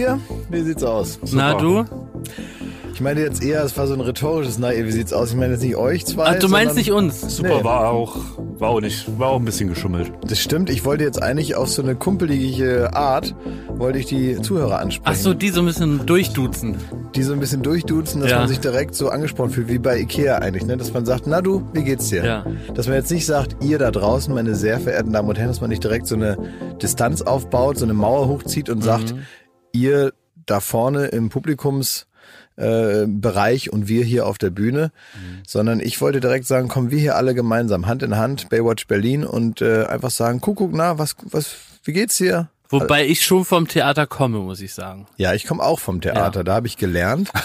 Na, ihr? Wie sieht's aus? Na du? Ich meine jetzt eher, es war so ein rhetorisches Na, ihr, wie sieht's aus? Ich meine jetzt nicht euch zwei. Ach, du meinst nicht uns? Super, Nee. war auch, war auch nicht, war auch ein bisschen geschummelt. Das stimmt, ich wollte jetzt eigentlich auf so eine kumpelige Art, wollte ich die Zuhörer ansprechen. Ach so, die so ein bisschen durchduzen. Die so ein bisschen durchduzen, dass Ja. man sich direkt so angesprochen fühlt, wie bei Ikea eigentlich, ne? Dass man sagt, na du, wie geht's dir? Ja. Dass man jetzt nicht sagt, ihr da draußen, meine sehr verehrten Damen und Herren, dass man nicht direkt so eine Distanz aufbaut, so eine Mauer hochzieht und sagt, Mhm. Ihr da vorne im Publikums äh, Bereich und wir hier auf der Bühne, Mhm. sondern ich wollte direkt sagen, kommen wir hier alle gemeinsam, Hand in Hand, Baywatch Berlin und äh, einfach sagen, Kuckuck, na, was, was, wie geht's dir? Wobei ich schon vom Theater komme, muss ich sagen. Ja, ich komme auch vom Theater, da habe ich gelernt.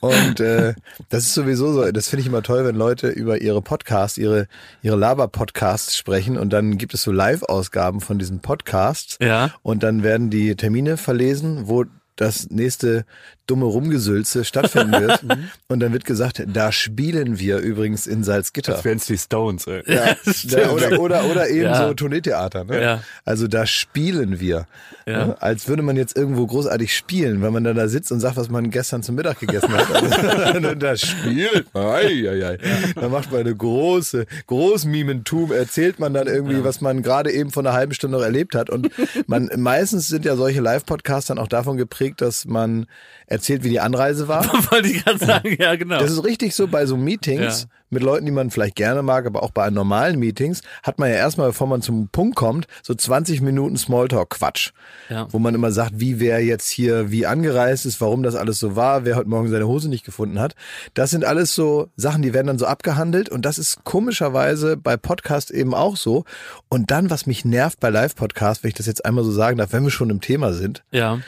Und äh, das ist sowieso so, das finde ich immer toll, wenn Leute über ihre Podcasts, ihre, ihre Laber-Podcasts sprechen und dann gibt es so Live-Ausgaben von diesen Podcasts Ja. und dann werden die Termine verlesen, wo das nächste dumme Rumgesülze stattfinden wird. und dann wird gesagt, da spielen wir übrigens in Salzgitter. Das wären's die Stones, ey. Ja, der, oder, oder, oder eben Ja. so Tourneetheater. Ne? Ja. Also da spielen wir. Ja. Ne? Als würde man jetzt irgendwo großartig spielen, wenn man dann da sitzt und sagt, was man gestern zum Mittag gegessen hat. Also, da spielt man. Ei, ei, ei. Da macht man eine große, Großmimentum, erzählt man dann irgendwie, was man gerade eben vor einer halben Stunde noch erlebt hat. Und man meistens sind ja solche Live-Podcasts dann auch davon geprägt, dass man erzählt, wie die Anreise war. Wollte ich gerade sagen, ja genau. Das ist richtig so bei so Meetings Ja. mit Leuten, die man vielleicht gerne mag, aber auch bei normalen Meetings hat man ja erstmal, bevor man zum Punkt kommt, so 20 Minuten Smalltalk-Quatsch. Ja. Wo man immer sagt, wie wer jetzt hier wie angereist ist, warum das alles so war, wer heute Morgen seine Hose nicht gefunden hat. Das sind alles so Sachen, die werden dann so abgehandelt und das ist komischerweise bei Podcast eben auch so. Und dann, was mich nervt bei Live-Podcasts, wenn ich das jetzt einmal so sagen darf, wenn wir schon im Thema sind, ja.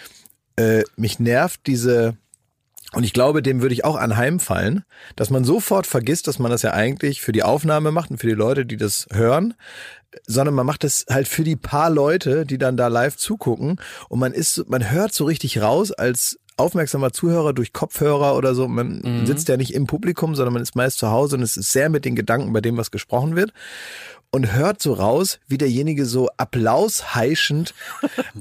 Äh, mich nervt diese, und ich glaube, dem würde ich auch anheimfallen, dass man sofort vergisst, dass man das ja eigentlich für die Aufnahme macht und für die Leute, die das hören, sondern man macht das halt für die paar Leute, die dann da live zugucken. Und man ist, man hört so richtig raus als aufmerksamer Zuhörer durch Kopfhörer oder so. Man sitzt ja nicht im Publikum, sondern man ist meist zu Hause und es ist sehr mit den Gedanken bei dem, was gesprochen wird und hört so raus, wie derjenige so applausheischend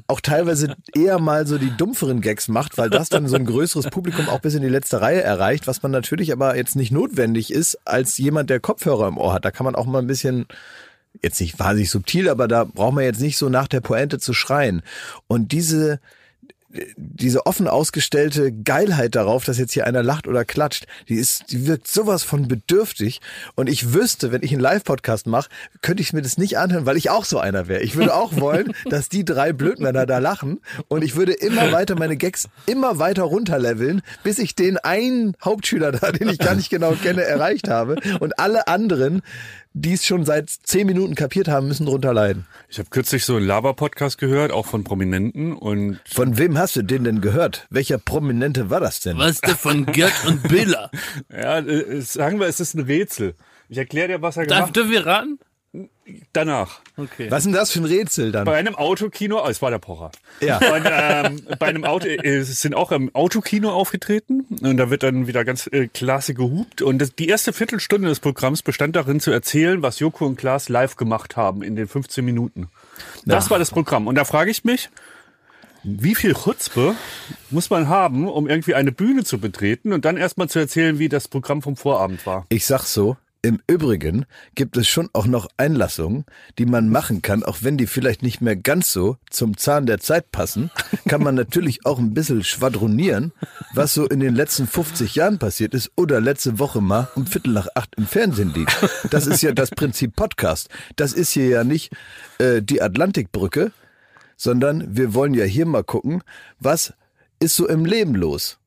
auch teilweise eher mal so die dumpferen Gags macht, weil das dann so ein größeres Publikum auch bis in die letzte Reihe erreicht, was man natürlich aber jetzt nicht notwendig ist als jemand, der Kopfhörer im Ohr hat. Da kann man auch mal ein bisschen jetzt nicht wahnsinnig subtil, aber da braucht man jetzt nicht so nach der Pointe zu schreien. Und diese diese offen ausgestellte Geilheit darauf, dass jetzt hier einer lacht oder klatscht, die ist, die wirkt sowas von bedürftig. Und ich wüsste, wenn ich einen Live-Podcast mache, könnte ich mir das nicht anhören, weil ich auch so einer wäre. Ich würde auch wollen, dass die drei Blödmänner da lachen. Und ich würde immer weiter meine Gags immer weiter runterleveln, bis ich den einen Hauptschüler da, den ich gar nicht genau kenne, erreicht habe. Und alle anderen, die es schon seit zehn Minuten kapiert haben, müssen drunter leiden. Ich habe kürzlich so einen Laber-Podcast gehört, auch von Prominenten und Von wem hast du den denn gehört? Welcher Prominente war das denn? Was ist der von Gerd und Billa? ja, äh, sagen wir, es ist ein Rätsel. Ich erkläre dir, was er Darf, gemacht dürfen wir raten? Danach. Okay. Was ist denn das für ein Rätsel dann? Bei einem Autokino, oh, es war der Pocher. Ja. Und ähm, bei einem Auto, äh, es sind auch im Autokino aufgetreten und da wird dann wieder ganz äh, klasse gehupt. Und das, die erste Viertelstunde des Programms bestand darin zu erzählen, was Joko und Klaas live gemacht haben in den 15 Minuten. Das war das Programm. Und da frage ich mich, wie viel Chutzpe muss man haben, um irgendwie eine Bühne zu betreten und dann erstmal zu erzählen, wie das Programm vom Vorabend war? Ich sag so, im Übrigen gibt es schon auch noch Einlassungen, die man machen kann, auch wenn die vielleicht nicht mehr ganz so zum Zahn der Zeit passen, kann man natürlich auch ein bisschen schwadronieren, was so in den letzten 50 Jahren passiert ist oder letzte Woche mal um Viertel nach acht im Fernsehen liegt. Das ist ja das Prinzip Podcast. Das ist hier ja nicht äh, die Atlantikbrücke, sondern wir wollen ja hier mal gucken, was ist so im Leben los.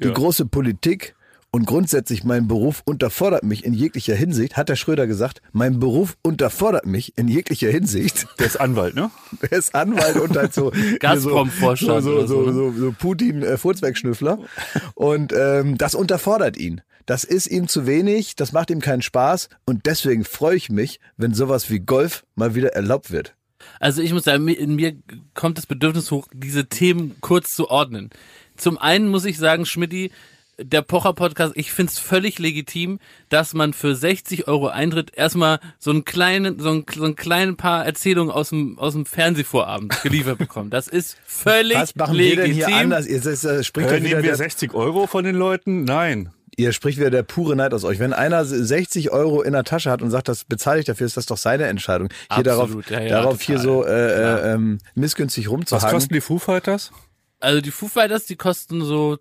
Die Ja. große Politik und grundsätzlich mein Beruf unterfordert mich in jeglicher Hinsicht, hat der Schröder gesagt, mein Beruf unterfordert mich in jeglicher Hinsicht. Der ist Anwalt, ne? Er ist Anwalt und halt so Gazprom-Vorstand so, oder so, so, so, ne? so, so Putin äh, und ähm, das unterfordert ihn. Das ist ihm zu wenig, das macht ihm keinen Spaß und deswegen freue ich mich, wenn sowas wie Golf mal wieder erlaubt wird. Also ich muss sagen, in mir kommt das Bedürfnis hoch, diese Themen kurz zu ordnen. Zum einen muss ich sagen, Schmidti, der Pocher-Podcast, ich find's völlig legitim, dass man für 60 Euro Eintritt erstmal so einen kleinen, so einen, so einen kleinen paar Erzählungen aus dem, aus dem Fernsehvorabend geliefert bekommt. Das ist völlig Was machen legitim. wir denn hier anders? Ihr, das, das spricht Äh, nehmen wir der, 60 Euro von den Leuten? Nein. ihr spricht wieder der pure Neid aus euch. Wenn einer 60 Euro in der Tasche hat und sagt, das bezahle ich dafür, ist das doch seine Entscheidung. Hier Absolut, darauf, ja, ja, darauf hier so äh, äh, ähm, missgünstig Was rumzuhaken. kosten die Foo Fighters? Also die Foo Fighters, die kosten so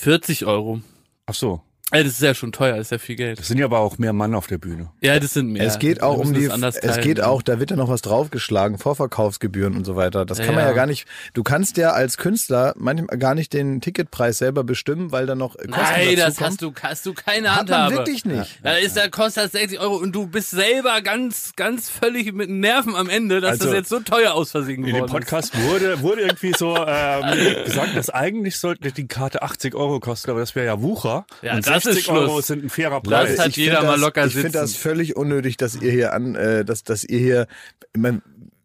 40 Euro. Ach so. Also das ist ja schon teuer, das ist ja viel Geld. Das sind ja aber auch mehr Mann auf der Bühne. Ja, das sind mehr. Es geht auch um die, es geht ja. auch, da wird ja noch was draufgeschlagen, Vorverkaufsgebühren und so weiter. Das kann man Ja. ja gar nicht, du kannst ja als Künstler manchmal gar nicht den Ticketpreis selber bestimmen, weil da noch Kosten Nein, das dazukommen. hast du, hast du keine Hat man wirklich nicht. Da ist, da kostet das 60 Euro und du bist selber ganz, ganz völlig mit Nerven am Ende, dass Also, das jetzt so teuer aus Versehen In dem Podcast wurde, wurde irgendwie so ähm, gesagt, dass eigentlich sollte die Karte 80 Euro kosten, aber das wäre ja Wucher. Ja, und das ist 60 Schluss. Euro sind ein fairer Preis. hat ich jeder mal das, locker Ich finde das sitzen. völlig unnötig, dass ihr hier an, äh, dass, dass ihr hier, ich mein,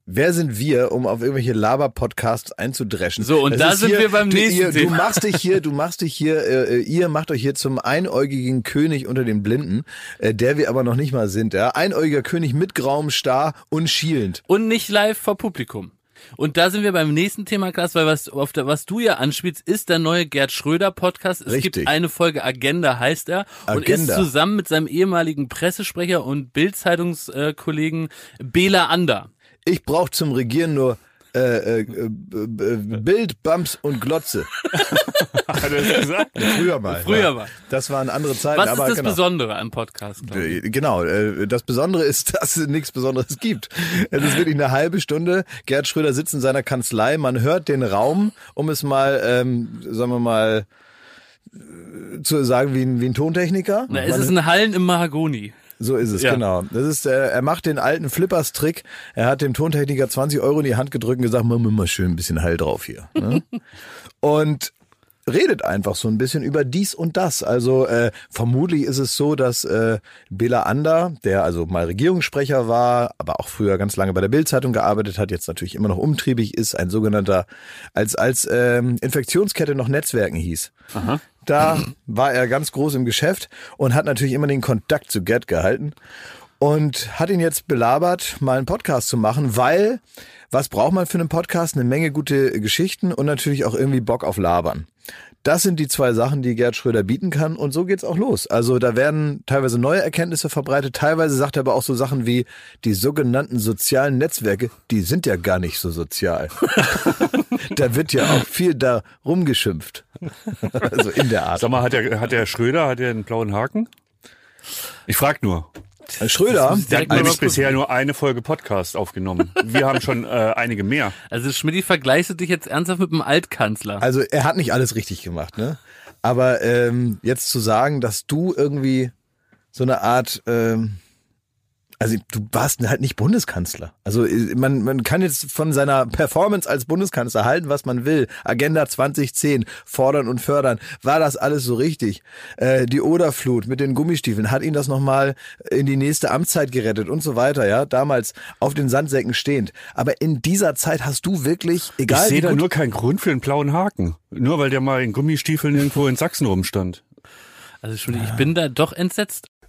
Wer sind wir, um auf irgendwelche Laber-Podcasts einzudreschen? So, und Das da ist sind wir beim du, nächsten ihr, Du Thema. machst dich hier, du machst dich hier, äh, ihr macht euch hier zum einäugigen König unter den Blinden, äh, der wir aber noch nicht mal sind. Ja? Einäugiger König mit grauem Star und schielend. Und nicht live vor Publikum. Und da sind wir beim nächsten Thema, Klaas, weil was, auf der, was du ja anspielst, ist der neue Gerd Schröder Podcast. Es Richtig. gibt eine Folge Agenda, heißt er. Und ist Agenda. zusammen mit seinem ehemaligen Pressesprecher und Bild-Zeitungskollegen Bela Ander. Ich brauche zum Regieren nur äh, äh, äh, äh, Bild, Bums und Glotze. Hat er das gesagt? Früher mal. Früher ja. mal. Das waren andere Zeiten. Was ist aber das genau. Besondere am Podcast? Klaus? Äh, Genau, das Besondere ist, dass es nichts Besonderes gibt. Es ist wirklich eine halbe Stunde. Gerd Schröder sitzt in seiner Kanzlei, man hört den Raum, um es mal, ähm, sagen wir mal, zu sagen wie ein, wie ein Tontechniker. Na, es Man- ist ein Hallen im Mahagoni. So ist es, Ja. genau. Das ist, äh, er macht den alten Flippers-Trick. Er hat dem Tontechniker 20 Euro in die Hand gedrückt und gesagt, mach mal schön ein bisschen Hall drauf hier. Ne? und redet einfach so ein bisschen über dies und das. Also äh, vermutlich ist es so, dass äh, Bela Ander, der also mal Regierungssprecher war, aber auch früher ganz lange bei der Bildzeitung gearbeitet hat, jetzt natürlich immer noch umtriebig ist, ein sogenannter, als als ähm, Infektionskette noch Netzwerken hieß. Da war er ganz groß im Geschäft und hat natürlich immer den Kontakt zu Gerd gehalten und hat ihn jetzt belabert, mal einen Podcast zu machen, weil was braucht man für einen Podcast? Eine Menge gute Geschichten und natürlich auch irgendwie Bock auf Labern. Das sind die zwei Sachen, die Gerd Schröder bieten kann und so geht's auch los. Also da werden teilweise neue Erkenntnisse verbreitet, teilweise sagt er aber auch so Sachen wie die sogenannten sozialen Netzwerke, die sind ja gar nicht so sozial. da wird ja auch viel da rumgeschimpft. also in der Art. Sag mal, hat der, hat der Schröder, hat der einen blauen Haken? Ich frag nur. Schröder, Der hat nämlich bisher nur eine Folge Podcast aufgenommen. Wir haben schon äh, einige mehr. Also Schmidt, vergleichst du dich jetzt ernsthaft mit dem Altkanzler? Also er hat nicht alles richtig gemacht, ne? Aber ähm, jetzt zu sagen, dass du irgendwie so eine Art, ähm, also du warst halt nicht Bundeskanzler. Also äh, man, man kann jetzt von seiner Performance als Bundeskanzler halten, was man will. Agenda 2010, fordern und fördern. War das alles so richtig? Äh, die Oderflut mit den Gummistiefeln, hat ihn das nochmal in die nächste Amtszeit gerettet und so weiter, ja? Damals auf den Sandsäcken stehend. Aber in dieser Zeit hast du wirklich, Ich egal sehe wie da nur keinen Grund für einen blauen Haken. Nur weil der mal in Gummistiefeln irgendwo in Sachsen rumstand. Also Schmidt, ich bin da doch entsetzt.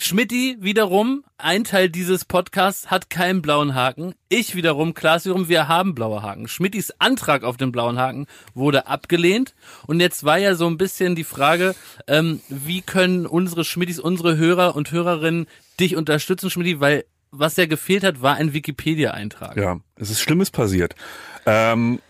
Schmidti wiederum, ein Teil dieses Podcasts hat keinen blauen Haken. Ich wiederum, Klaas wiederum, wir haben blaue Haken. Schmittis Antrag auf den blauen Haken wurde abgelehnt. Und jetzt war ja so ein bisschen die Frage, ähm, wie können unsere Schmittis, unsere Hörer und Hörerinnen dich unterstützen, Schmidti, weil was ja gefehlt hat, war ein Wikipedia-Eintrag. Ja, es ist Schlimmes passiert. Ähm,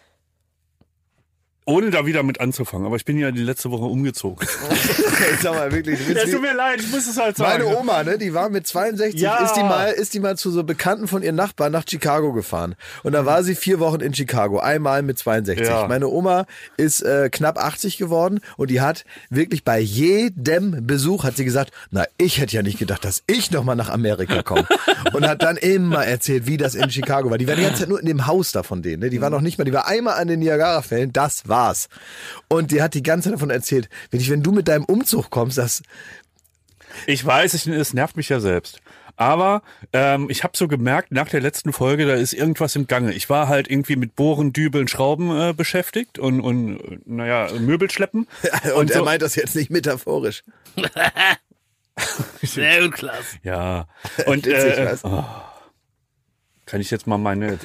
ohne da wieder mit anzufangen, aber ich bin ja die letzte Woche umgezogen. Sag mal wirklich, willst wie- mir leid, ich muss es halt Meine Oma, ne, die war mit 62, Ja. ist die mal, ist die mal zu so Bekannten von ihren Nachbarn nach Chicago gefahren. Und da war sie vier Wochen in Chicago, einmal mit 62. Ja. Meine Oma ist äh, knapp 80 geworden und die hat wirklich bei jedem Besuch hat sie gesagt, na, ich hätte ja nicht gedacht, dass ich nochmal nach Amerika komme. und hat dann immer erzählt, wie das in Chicago war. Die war die ganze Zeit nur in dem Haus da von denen, ne? Die war noch nicht mal, die war einmal an den Niagara-Fällen, das war's. Und die hat die ganze Zeit davon erzählt, wenn, ich, wenn du mit deinem Umzug kommst, das, Ich weiß, ich, es nervt mich ja selbst. Aber ähm, ich habe so gemerkt, nach der letzten Folge, da ist irgendwas im Gange. Ich war halt irgendwie mit Bohren, Dübeln, Schrauben äh, beschäftigt und, und naja, Möbel schleppen. Und, er so- meint das jetzt nicht metaphorisch. Sehr gut, Klaas. Ja. Und äh, oh, kann ich jetzt mal meine.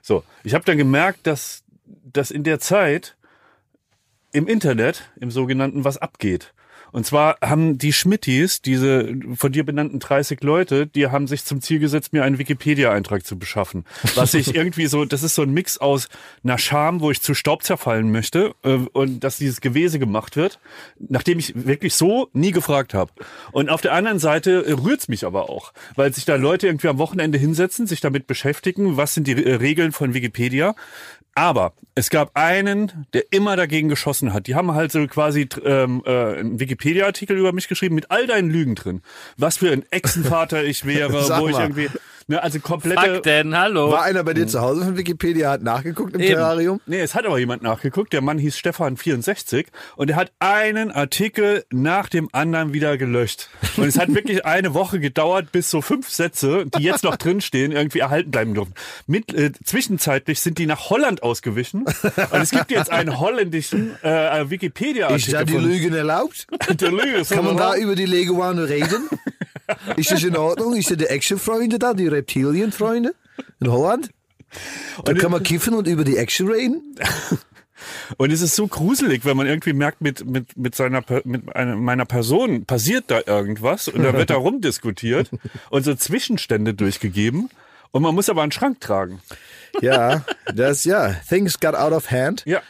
So, ich habe dann gemerkt, dass, dass in der Zeit im Internet, im sogenannten, was abgeht. Und zwar haben die Schmittis, diese von dir benannten 30 Leute, die haben sich zum Ziel gesetzt, mir einen Wikipedia-Eintrag zu beschaffen. Was ich irgendwie so, das ist so ein Mix aus einer Scham, wo ich zu Staub zerfallen möchte äh, und dass dieses Gewese gemacht wird, nachdem ich wirklich so nie gefragt habe. Und auf der anderen Seite äh, rührt's mich aber auch, weil sich da Leute irgendwie am Wochenende hinsetzen, sich damit beschäftigen, was sind die äh, Regeln von Wikipedia. Aber es gab einen, der immer dagegen geschossen hat. Die haben halt so quasi ähm, äh, einen Wikipedia-Artikel über mich geschrieben mit all deinen Lügen drin. Was für ein Echsenvater ich wäre, wo ich mal. irgendwie, ne, also komplette. Fakten, hallo. War einer bei dir zu Hause von Wikipedia, hat nachgeguckt im Eben. Terrarium? Nee, es hat aber jemand nachgeguckt. Der Mann hieß Stefan64 und er hat einen Artikel nach dem anderen wieder gelöscht. Und es hat wirklich eine Woche gedauert, bis so fünf Sätze, die jetzt noch drinstehen, irgendwie erhalten bleiben durften. Mit, äh, zwischenzeitlich sind die nach Holland ausgewichen. Und es gibt jetzt einen holländischen äh, Ist Wikipedia-Artikel. da die Lügen erlaubt? Der Lüge ist Kann man da über die Leguane reden? Ist das in Ordnung? Ist da die Action-Freunde da, die Reptilien-Freunde in Holland? Da kann man kiffen und über die Action reden? Und es ist so gruselig, wenn man irgendwie merkt, mit, mit, mit, seiner, mit einer, meiner Person passiert da irgendwas und da wird da rumdiskutiert und so Zwischenstände durchgegeben und man muss aber einen Schrank tragen. Ja, das, ja. Things got out of hand. Ja.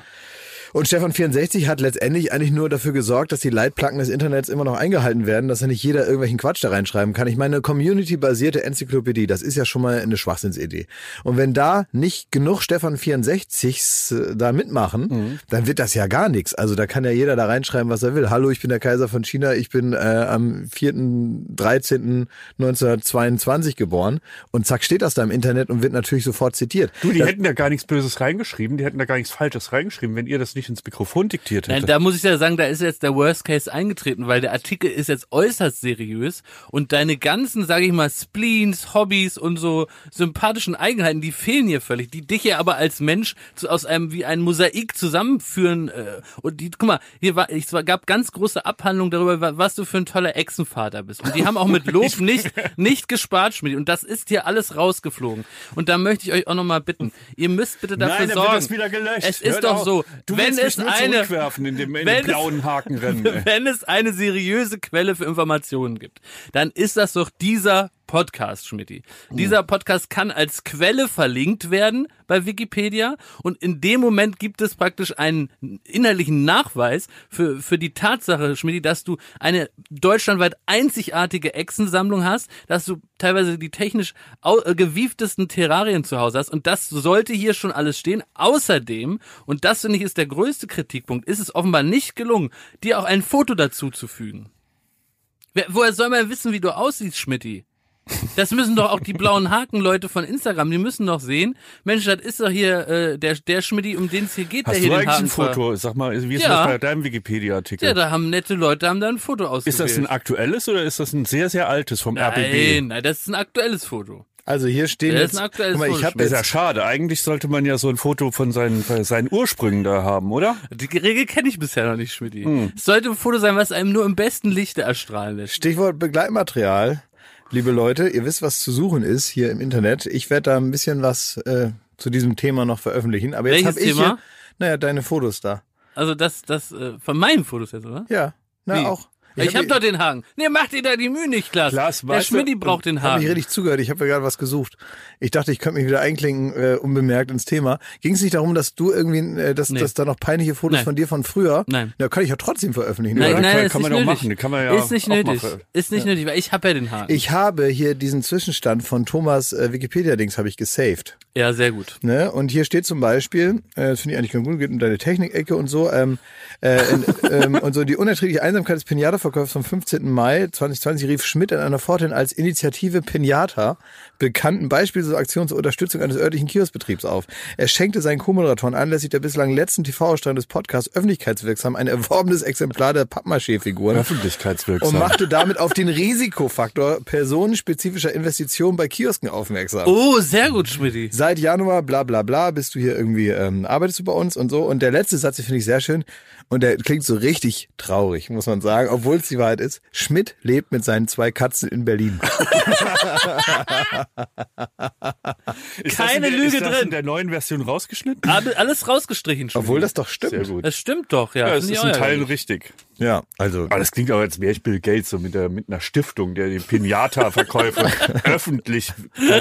Und Stefan 64 hat letztendlich eigentlich nur dafür gesorgt, dass die Leitplanken des Internets immer noch eingehalten werden, dass ja nicht jeder irgendwelchen Quatsch da reinschreiben kann. Ich meine, eine community-basierte Enzyklopädie, das ist ja schon mal eine Schwachsinnsidee. Und wenn da nicht genug Stefan 64s äh, da mitmachen, dann wird das ja gar nichts. Also da kann ja jeder da reinschreiben, was er will. Hallo, ich bin der Kaiser von China, ich bin äh, am 4.13.1922 geboren. Und zack, steht das da im Internet und wird natürlich sofort zitiert. Du, die Das- hätten da gar nichts Böses reingeschrieben, die hätten da gar nichts Falsches reingeschrieben, wenn ihr das nicht ins Mikrofon diktiert Nein, hättet. da muss ich ja sagen, da ist jetzt der Worst Case eingetreten, weil der Artikel ist jetzt äußerst seriös und deine ganzen, sage ich mal, Spleens, Hobbys und so sympathischen Eigenheiten, die fehlen hier völlig, die dich ja aber als Mensch zu, aus einem wie ein Mosaik zusammenführen äh, und die, guck mal, hier war, es war- gab ganz große Abhandlungen darüber, wa- was du für ein toller Echsenvater bist und die haben auch mit Lob nicht nicht gespart, Schmidt, und das ist hier alles rausgeflogen und da möchte ich euch auch nochmal bitten, ihr müsst bitte dafür Nein, sorgen. wird das wieder gelöscht. Es Hört ist doch auf. so, Du wenn willst es eine zurückwerfen in dem, in wenn blauen Hakenrennen. wenn es eine seriöse Quelle für Informationen gibt, dann ist das doch dieser Podcast, Schmidti. Dieser Podcast kann als Quelle verlinkt werden bei Wikipedia und in dem Moment gibt es praktisch einen innerlichen Nachweis für, für die Tatsache, Schmidti, dass du eine deutschlandweit einzigartige Echsensammlung hast, dass du teilweise die technisch äh, gewieftesten Terrarien zu Hause hast und das sollte hier schon alles stehen. Außerdem, und das finde ich ist der größte Kritikpunkt, ist es offenbar nicht gelungen, dir auch ein Foto dazu zu fügen. Woher soll man wissen, wie du aussiehst, Schmidti? Das müssen doch auch die blauen Haken-Leute von Instagram, die müssen doch sehen. Mensch, das ist doch hier äh, der, der Schmidti, um den es hier geht, der Hast hier du den eigentlich Haken ein Foto? Sag mal, wie ist Ja. das bei deinem Wikipedia-Artikel? Ja, da haben nette Leute haben da ein Foto ausgewählt. ist das ein aktuelles oder ist das ein sehr, sehr altes vom Nein, RBB? nein, das ist ein aktuelles Foto. Also hier stehen Das jetzt, ist ein aktuelles mal, ich Das ist ja schade. Eigentlich sollte man ja so ein Foto von seinen, seinen Ursprüngen da haben, oder? Die Regel kenne ich bisher noch nicht, Schmidti. Hm. Es sollte ein Foto sein, was einem nur im besten Lichte erstrahlen lässt. Stichwort Begleitmaterial. Liebe Leute, ihr wisst, was zu suchen ist hier im Internet. Ich werde da ein bisschen was äh, zu diesem Thema noch veröffentlichen. Aber jetzt habe ich Thema? hier, naja, deine Fotos da. Also das, das äh, von meinen Fotos jetzt, oder? Ja, na Wie? auch. Ich, hab hab doch den Haken. Nee, mach dir da die Mühe nicht, Klaas. Klaas, Der Schmidti braucht den Ich habe nicht Haken. richtig zugehört. Ich habe ja gerade was gesucht. Ich dachte, ich könnte mich wieder einklinken, äh, unbemerkt ins Thema. Ging es nicht darum, dass du irgendwie, äh, dass, Nee. dass da noch peinliche Fotos Nein. von dir von früher? Nein. Ja, kann ich ja trotzdem veröffentlichen. Nein, oder? nein, kann- ist kann man nicht doch nötig. machen. Kann man ja ist nicht nötig. Ist nicht nötig, weil ich habe ja den Haken. Ich habe hier diesen Zwischenstand von Thomas äh, Wikipedia-Dings habe ich gesaved. ja, sehr gut. Ne? Und hier steht zum Beispiel, äh, das finde ich eigentlich ganz gut, geht um deine Technikecke und so, ähm, äh, in, ähm, und so die unerträgliche Einsamkeit des Pinata-Verkaufs vom 15. Mai 2020 rief Schmidt in einer Fortin als Initiative Pinata bekannten beispielslosen Aktion zur Unterstützung eines örtlichen Kioskbetriebs auf. Er schenkte seinen Co-Moderatoren anlässlich der bislang letzten TV-Ausstrahlung des Podcasts öffentlichkeitswirksam ein erworbenes Exemplar der Pappmaché-Figuren Öffentlichkeitswirksam. und machte damit auf den Risikofaktor personenspezifischer Investitionen bei Kiosken aufmerksam. Oh, sehr gut, Schmidti. Seit Januar, bla bla bla, bist du hier irgendwie, ähm, arbeitest du bei uns und so. Und der letzte Satz, den finde ich sehr schön. Und der klingt so richtig traurig, muss man sagen, obwohl es die Wahrheit ist. Schmidt lebt mit seinen zwei Katzen in Berlin. Keine in der, Lüge ist das drin. in der neuen Version rausgeschnitten? Alle- Alles rausgestrichen, Schmidti. Obwohl das doch Sehr stimmt. gut. Das stimmt doch, ja. Ja, es ist auch ein Teil ärgerlich. richtig. Ja, also. Aber das klingt aber, als wäre ich Bill Gates, so mit, der, mit einer Stiftung, der die Pinata-Verkäufe öffentlich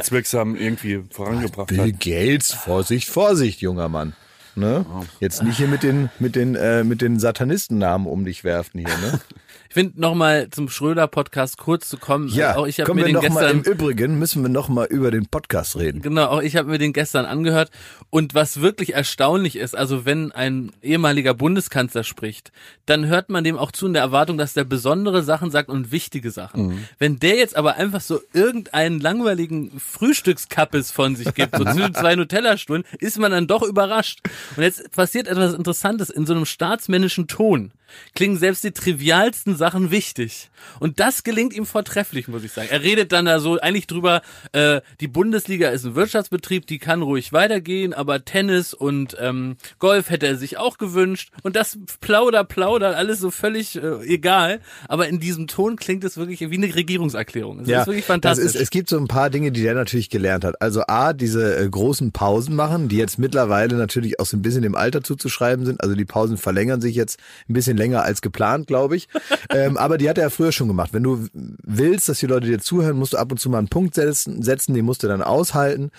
wirksam irgendwie vorangebracht Bill hat. Gates, Vorsicht, Vorsicht, junger Mann. Ne? Jetzt nicht hier mit den, mit den, äh, mit den Satanistennamen um dich werfen hier, ne? Ich finde nochmal zum Schröder-Podcast kurz zu kommen. Ja, auch ich habe kommen mir wir den noch mal, gestern im Übrigen müssen wir noch mal über den Podcast reden. Genau, auch ich habe mir den gestern angehört. Und was wirklich erstaunlich ist, also wenn ein ehemaliger Bundeskanzler spricht, dann hört man dem auch zu in der Erwartung, dass der besondere Sachen sagt und wichtige Sachen. Wenn der jetzt aber einfach so irgendeinen langweiligen Frühstückskappes von sich gibt, so zwischen zwei Nutella-Stuhlen, ist man dann doch überrascht. Und jetzt passiert etwas Interessantes in so einem staatsmännischen Ton. Klingen selbst die trivialsten Sachen wichtig. Und das gelingt ihm vortrefflich, muss ich sagen. Er redet dann da so eigentlich drüber, äh, die Bundesliga ist ein Wirtschaftsbetrieb, die kann ruhig weitergehen, aber Tennis und ähm, Golf hätte er sich auch gewünscht. Und das plauder, plauder, alles so völlig äh, egal. Aber in diesem Ton klingt es wirklich wie eine Regierungserklärung. Es ist wirklich fantastisch. Ist, es gibt so ein paar Dinge, die der natürlich gelernt hat. Also A, diese äh, großen Pausen machen, die jetzt mittlerweile natürlich auch so ein bisschen dem Alter zuzuschreiben sind. Also die Pausen verlängern sich jetzt ein bisschen bisschen länger als geplant, glaube ich. ähm, aber die hat er ja früher schon gemacht. Wenn du willst, dass die Leute dir zuhören, musst du ab und zu mal einen Punkt setzen, setzen den musst du dann aushalten.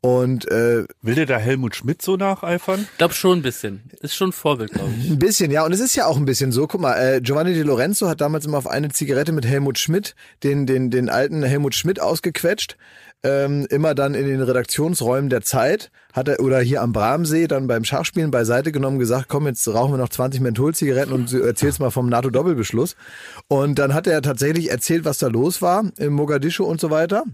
Und äh, Will dir da Helmut Schmidt so nacheifern? Ich glaube schon ein bisschen. Ist schon ein Vorbild, glaube ich. Ein bisschen, ja. Und es ist ja auch ein bisschen so. Guck mal, äh, Giovanni Di Lorenzo hat damals immer auf eine Zigarette mit Helmut Schmidt den, den, den alten Helmut Schmidt ausgequetscht. Ähm, immer dann in den Redaktionsräumen der Zeit hat er oder hier am Bramsee dann beim Schachspielen beiseite genommen gesagt, komm, jetzt rauchen wir noch 20 Mentholzigaretten und du erzählst mal vom NATO-Doppelbeschluss. Und dann hat er tatsächlich erzählt, was da los war im Mogadischu und so weiter.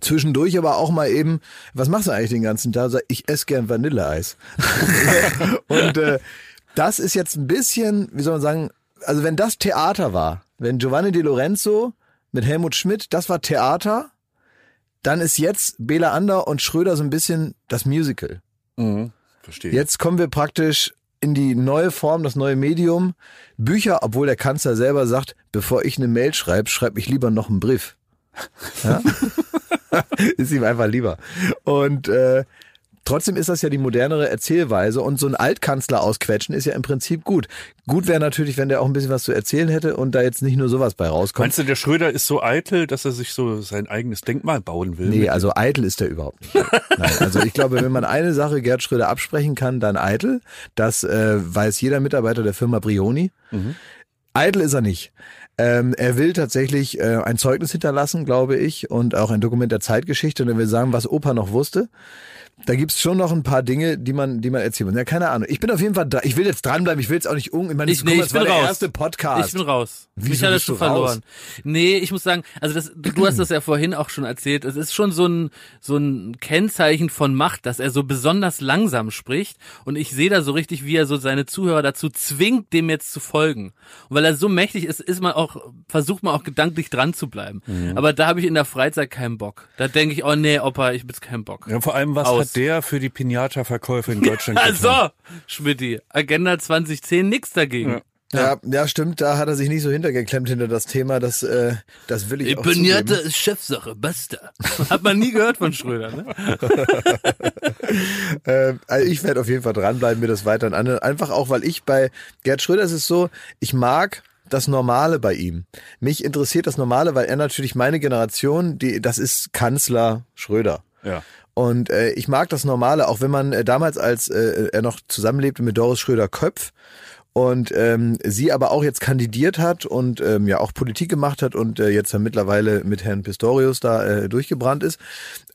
Zwischendurch aber auch mal eben, was machst du eigentlich den ganzen Tag? Ich esse gern Vanilleeis. und äh, das ist jetzt ein bisschen, wie soll man sagen, also wenn das Theater war, wenn Giovanni Di Lorenzo mit Helmut Schmidt, das war Theater, dann ist jetzt Bela Ander und Schröder so ein bisschen das Musical. Mhm. Verstehe. Jetzt kommen wir praktisch in die neue Form, das neue Medium. Bücher, obwohl der Kanzler selber sagt, bevor ich eine Mail schreibe, schreibe ich lieber noch einen Brief. Ja? ist ihm einfach lieber. Und äh, Trotzdem ist das ja die modernere Erzählweise und so ein Altkanzler ausquetschen ist ja im Prinzip gut. Gut wäre natürlich, wenn der auch ein bisschen was zu erzählen hätte und da jetzt nicht nur sowas bei rauskommt. Meinst du, der Schröder ist so eitel, dass er sich so sein eigenes Denkmal bauen will? Nee, also eitel ist er überhaupt nicht. Nein, also ich glaube, wenn man eine Sache Gerd Schröder absprechen kann, dann eitel. Das äh, weiß jeder Mitarbeiter der Firma Brioni. Mhm. Eitel ist er nicht. Ähm, er will tatsächlich äh, ein Zeugnis hinterlassen, glaube ich, und auch ein Dokument der Zeitgeschichte. Und er will sagen, was Opa noch wusste. Da gibt's schon noch ein paar Dinge, die man, die man erzählen muss. Ja, keine Ahnung. Ich bin auf jeden Fall da. Ich will jetzt dranbleiben. Ich will jetzt auch nicht um. Ich meine, Ich, nee, mal, ich es war bin der raus. erste Podcast. Ich bin raus. Wieso Mich hat es du schon verloren. raus? Nee, ich muss sagen, also das, du, du hast das ja vorhin auch schon erzählt. Es ist schon so ein, so ein Kennzeichen von Macht, dass er so besonders langsam spricht. Und ich sehe da so richtig, wie er so seine Zuhörer dazu zwingt, dem jetzt zu folgen. Und weil er so mächtig ist, ist man auch, versucht man auch gedanklich dran zu bleiben. Mhm. Aber da habe ich in der Freizeit keinen Bock. Da denke ich, oh nee, Opa, ich hab jetzt keinen Bock. Ja, vor allem, was Aus. hat der für die Pinata-Verkäufe in Deutschland Also? Schmidti, Agenda 2010, nix dagegen. Ja. Ja, ja, stimmt. Da hat er sich nicht so hintergeklemmt hinter das Thema. Das, äh, das will ich auch Pinata zugeben. ist Chefsache, basta. Hat man nie gehört von Schröder, ne? Ähm, also ich werde auf jeden Fall dranbleiben, mir das weiterhin an. Einfach auch, weil ich bei Gerd Schröder ist es so, ich mag das Normale bei ihm. Mich interessiert das Normale, weil er natürlich meine Generation, die, das ist Kanzler Schröder. Ja. Und äh, ich mag das Normale, auch wenn man äh, damals, als äh, er noch zusammenlebte mit Doris Schröder-Köpf und ähm, sie aber auch jetzt kandidiert hat und ähm, ja auch Politik gemacht hat und äh, jetzt ja mittlerweile mit Herrn Pistorius da äh, durchgebrannt ist,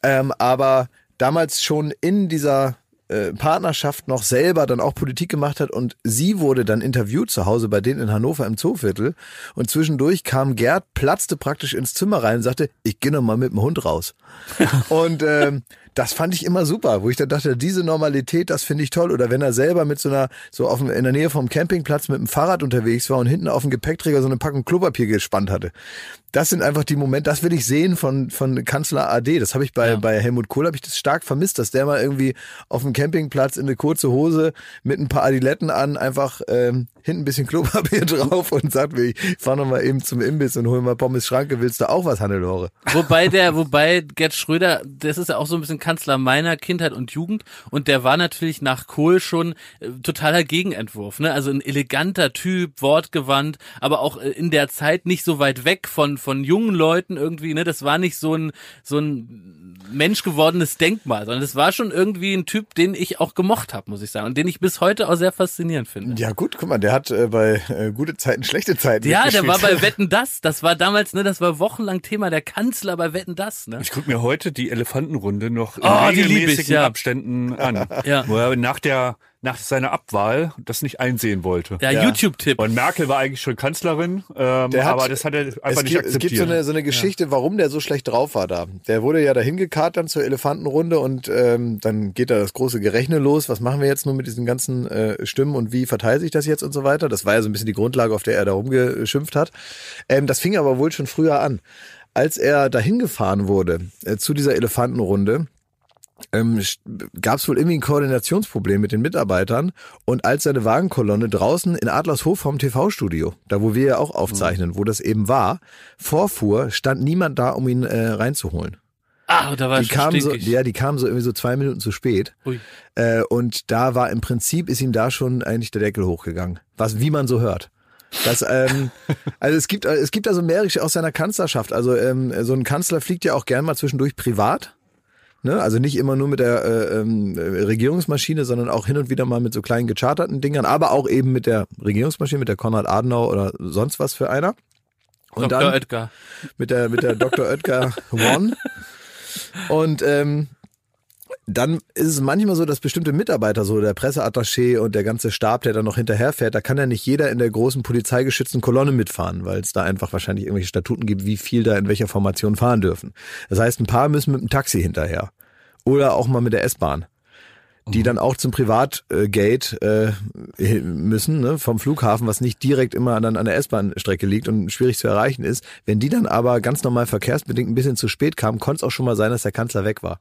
ähm, aber damals schon in dieser äh, Partnerschaft noch selber dann auch Politik gemacht hat und sie wurde dann interviewt zu Hause bei denen in Hannover im Zooviertel und zwischendurch kam Gerd, platzte praktisch ins Zimmer rein und sagte, ich gehe noch mal mit dem Hund raus. und ähm, das fand ich immer super, wo ich dann dachte, diese Normalität, das finde ich toll. Oder wenn er selber mit so einer, so auf dem, in der Nähe vom Campingplatz mit dem Fahrrad unterwegs war und hinten auf dem Gepäckträger so eine Packung Klopapier gespannt hatte. Das sind einfach die Momente, das will ich sehen von, von Kanzler AD. Das habe ich bei, Ja. bei Helmut Kohl, habe ich das stark vermisst, dass der mal irgendwie auf dem Campingplatz in eine kurze Hose mit ein paar Adiletten an einfach ähm, hinten ein bisschen Klopapier drauf und sagt mir, ich fahr noch mal eben zum Imbiss und hol mal Pommes Schranke, willst du auch was, Hannelore? Wobei der, wobei Gerd Schröder, das ist ja auch so ein bisschen Kanzler meiner Kindheit und Jugend und der war natürlich nach Kohl schon äh, totaler Gegenentwurf, ne? Also ein eleganter Typ, wortgewandt, aber auch äh, in der Zeit nicht so weit weg von von jungen Leuten irgendwie, ne? Das war nicht so ein so ein menschgewordenes Denkmal, sondern das war schon irgendwie ein Typ, den ich auch gemocht habe, muss ich sagen, und den ich bis heute auch sehr faszinierend finde. Ja gut, guck mal, der hat äh, bei äh, gute Zeiten, schlechte Zeiten Ja, der war bei Wetten das. Das war damals, ne, das war wochenlang Thema der Kanzler bei Wetten das, ne? Ich gucke mir heute die Elefantenrunde noch in Oh, lieb ich, regelmäßigen ja. Abständen an. Ja. Wo er nach der nach seiner Abwahl das nicht einsehen wollte. Ja, Ja. YouTube-Tipp. Und Merkel war eigentlich schon Kanzlerin, ähm, Der hat- aber das hat er einfach es nicht gibt, es akzeptiert. gibt so eine, so eine Geschichte, warum der so schlecht drauf war da. Der wurde ja dahin gekarrt dann zur Elefantenrunde und ähm, dann geht da das große Gerechne los. Was machen wir jetzt nun mit diesen ganzen äh, Stimmen und wie verteilt sich das jetzt und so weiter? Das war ja so ein bisschen die Grundlage, auf der er da rumgeschimpft hat. Ähm, das fing aber wohl schon früher an. Als er dahin gefahren wurde äh, zu dieser Elefantenrunde, ähm, gab es wohl irgendwie ein Koordinationsproblem mit den Mitarbeitern und als seine Wagenkolonne draußen in Adlershof vom TV-Studio, da wo wir ja auch aufzeichnen, wo das eben war, vorfuhr, stand niemand da, um ihn äh, reinzuholen. Ah, da war Die kamen so, ja, die kamen so irgendwie so zwei Minuten zu spät. Ui. Äh, und da war im Prinzip ist ihm da schon eigentlich der Deckel hochgegangen. Was, wie man so hört. Das, ähm, also es gibt, es gibt also mehrere aus seiner Kanzlerschaft. Also ähm, so ein Kanzler fliegt ja auch gern mal zwischendurch privat. Ne? Also nicht immer nur mit der äh, ähm, Regierungsmaschine, sondern auch hin und wieder mal mit so kleinen gecharterten Dingern, aber auch eben mit der Regierungsmaschine, mit der Konrad Adenauer oder sonst was für einer. Und Dr. dann Oetker. mit der mit der Dr. Oetker One. Und ähm, dann ist es manchmal so, dass bestimmte Mitarbeiter, so der Presseattaché und der ganze Stab, der dann noch hinterherfährt, da kann ja nicht jeder in der großen polizeigeschützten Kolonne mitfahren, weil es da einfach wahrscheinlich irgendwelche Statuten gibt, wie viel da in welcher Formation fahren dürfen. Das heißt, ein paar müssen mit dem Taxi hinterher. Oder auch mal mit der S-Bahn. Die dann auch zum Privatgate äh, müssen, ne, vom Flughafen, was nicht direkt immer dann an der S-Bahn-Strecke liegt und schwierig zu erreichen ist. Wenn die dann aber ganz normal verkehrsbedingt ein bisschen zu spät kamen, konnte es auch schon mal sein, dass der Kanzler weg war.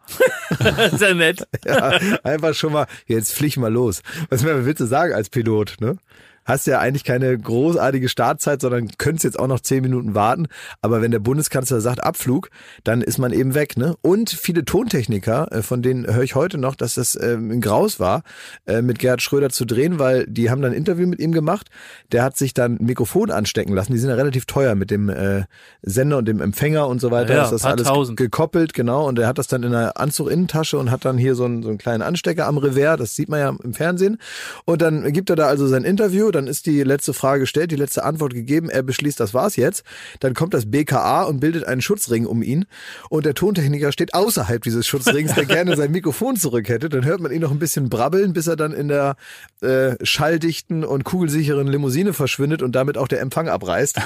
Sehr nett. Ja, einfach schon mal, jetzt flieg mal los. Was willst du sagen als Pilot, ne? Hast ja eigentlich keine großartige Startzeit, sondern könntest jetzt auch noch zehn Minuten warten. Aber wenn der Bundeskanzler sagt Abflug, dann ist man eben weg, ne? Und viele Tontechniker, äh, von denen höre ich heute noch, dass das ähm, ein Graus war, äh, mit Gerhard Schröder zu drehen, weil die haben dann ein Interview mit ihm gemacht. Der hat sich dann ein Mikrofon anstecken lassen. Die sind ja relativ teuer mit dem äh, Sender und dem Empfänger und so weiter. Ja, ist das alles tausend. gekoppelt, genau. Und er hat das dann in der Anzuginnentasche und hat dann hier so einen, so einen kleinen Anstecker am Revers. Das sieht man ja im Fernsehen. Und dann gibt er da also sein Interview. Dann ist die letzte Frage gestellt, die letzte Antwort gegeben. Er beschließt, das war's jetzt. Dann kommt das BKA und bildet einen Schutzring um ihn. Und der Tontechniker steht außerhalb dieses Schutzrings, der gerne sein Mikrofon zurück hätte. Dann hört man ihn noch ein bisschen brabbeln, bis er dann in der äh, schalldichten und kugelsicheren Limousine verschwindet und damit auch der Empfang abreißt.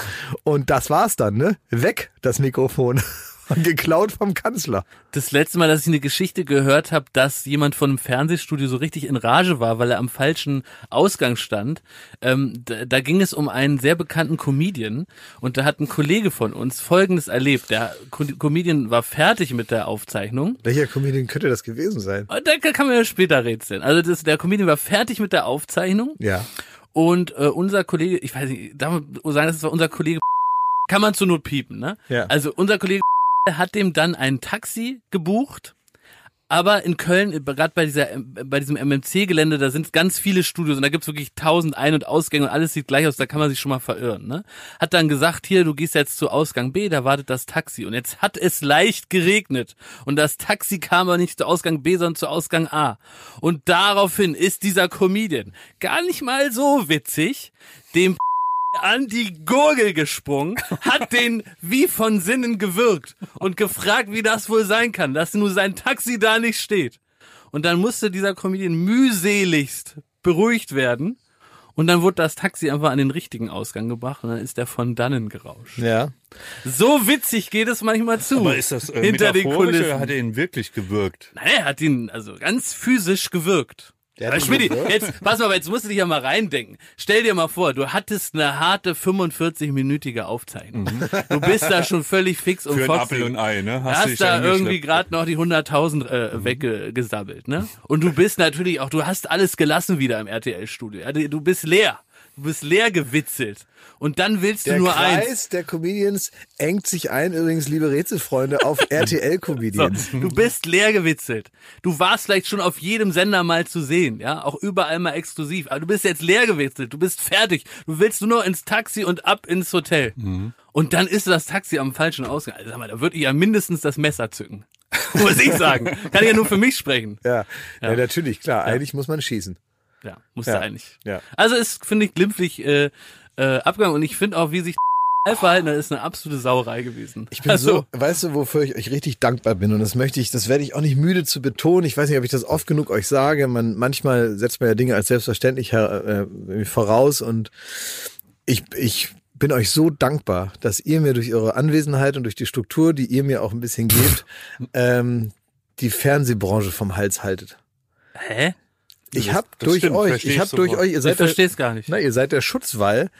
Und das war's dann, ne? Weg, das Mikrofon. Geklaut vom Kanzler. Das letzte Mal, dass ich eine Geschichte gehört habe, dass jemand von einem Fernsehstudio so richtig in Rage war, weil er am falschen Ausgang stand, ähm, da, da ging es um einen sehr bekannten Comedian und da hat ein Kollege von uns Folgendes erlebt. Der Co Comedian war fertig mit der Aufzeichnung Welcher Comedian könnte das gewesen sein? und da kann man ja später rätseln. Also das, der Comedian war fertig mit der Aufzeichnung Ja. und äh, unser Kollege, ich weiß nicht, darf man sagen, das war unser Kollege, kann man zur Not piepen, ne? Ja. Also unser Kollege hat dem dann ein Taxi gebucht, aber in Köln, gerade bei dieser, bei diesem MMC-Gelände, da sind ganz viele Studios und da gibt's wirklich tausend Ein- und Ausgänge und alles sieht gleich aus, da kann man sich schon mal verirren, ne? Hat dann gesagt, hier, du gehst jetzt zu Ausgang B, da wartet das Taxi und jetzt hat es leicht geregnet und das Taxi kam aber nicht zu Ausgang B, sondern zu Ausgang A. Und daraufhin ist dieser Comedian gar nicht mal so witzig, dem an die Gurgel gesprungen, hat den wie von Sinnen gewürgt und gefragt, wie das wohl sein kann, dass nur sein Taxi da nicht steht. Und dann musste dieser Comedian mühseligst beruhigt werden. Und dann wurde das Taxi einfach an den richtigen Ausgang gebracht und dann ist der von dannen gerauscht. Ja. So witzig geht es manchmal zu. Aber ist das äh, hinter den Kulissen. oder hat er ihn wirklich gewirkt? Nein, er hat ihn also ganz physisch gewirkt. Der gewirkt? jetzt, pass mal, jetzt musst du dich ja mal reindenken. Stell dir mal vor, du hattest eine harte 45-minütige Aufzeichnung. Du bist da schon völlig fix und Für ein foxy. Apfel und Ei, ne? Du dich hast da irgendwie gerade noch die 100.000 äh, weggesabbelt, ne? Und du bist natürlich auch, du hast alles gelassen wieder im RTL-Studio. Du bist leer. Du bist leer gewitzelt. Und dann willst du Der nur Kreis eins. der Comedians engt sich ein, übrigens, liebe Rätselfreunde, auf RTL-Comedians. Du bist leer gewitzelt. Du warst vielleicht schon auf jedem Sender mal zu sehen, ja, auch überall mal exklusiv. Aber du bist jetzt leer gewitzelt. Du bist fertig. Du willst nur noch ins Taxi und ab ins Hotel. Und dann ist das Taxi am falschen Ausgang. Also, sag mal, da würde ich ja mindestens das Messer zücken. Muss ich sagen. Kann ich ja nur für mich sprechen. Ja, ja. natürlich, klar. Eigentlich muss man schießen. Ja, muss Ja. eigentlich. Ja. Also ist, finde ich, glimpflich äh, äh, Abgang und ich finde auch, wie sich verhalten, das ist eine absolute Sauerei gewesen. Ich bin also, so, weißt du, wofür ich euch richtig dankbar bin und das möchte ich, das werde ich auch nicht müde zu betonen. Ich weiß nicht, ob ich das oft genug euch sage. Man, manchmal setzt man ja Dinge als selbstverständlich her, äh, voraus und ich, ich bin euch so dankbar, dass ihr mir durch eure Anwesenheit und durch die Struktur, die ihr mir auch ein bisschen gebt, ähm, die Fernsehbranche vom Hals haltet. hä? Ich habe durch stimmt, euch, ich ich habe durch euch, ihr Ich seid der, verstehe es gar nicht. na, ihr seid der Schutzwall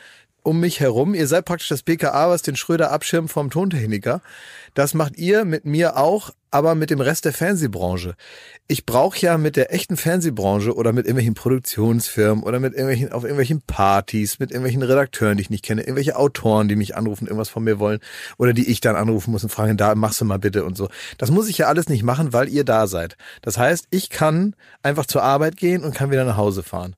um mich herum. Ihr seid praktisch das BKA, was den Schröder abschirmt vom Tontechniker. Das macht ihr mit mir auch, aber mit dem Rest der Fernsehbranche. Ich brauche ja mit der echten Fernsehbranche oder mit irgendwelchen Produktionsfirmen oder mit irgendwelchen auf irgendwelchen Partys, mit irgendwelchen Redakteuren, die ich nicht kenne, irgendwelche Autoren, die mich anrufen, irgendwas von mir wollen oder die ich dann anrufen muss und fragen, da machst du mal bitte und so. Das muss ich ja alles nicht machen, weil ihr da seid. Das heißt, ich kann einfach zur Arbeit gehen und kann wieder nach Hause fahren.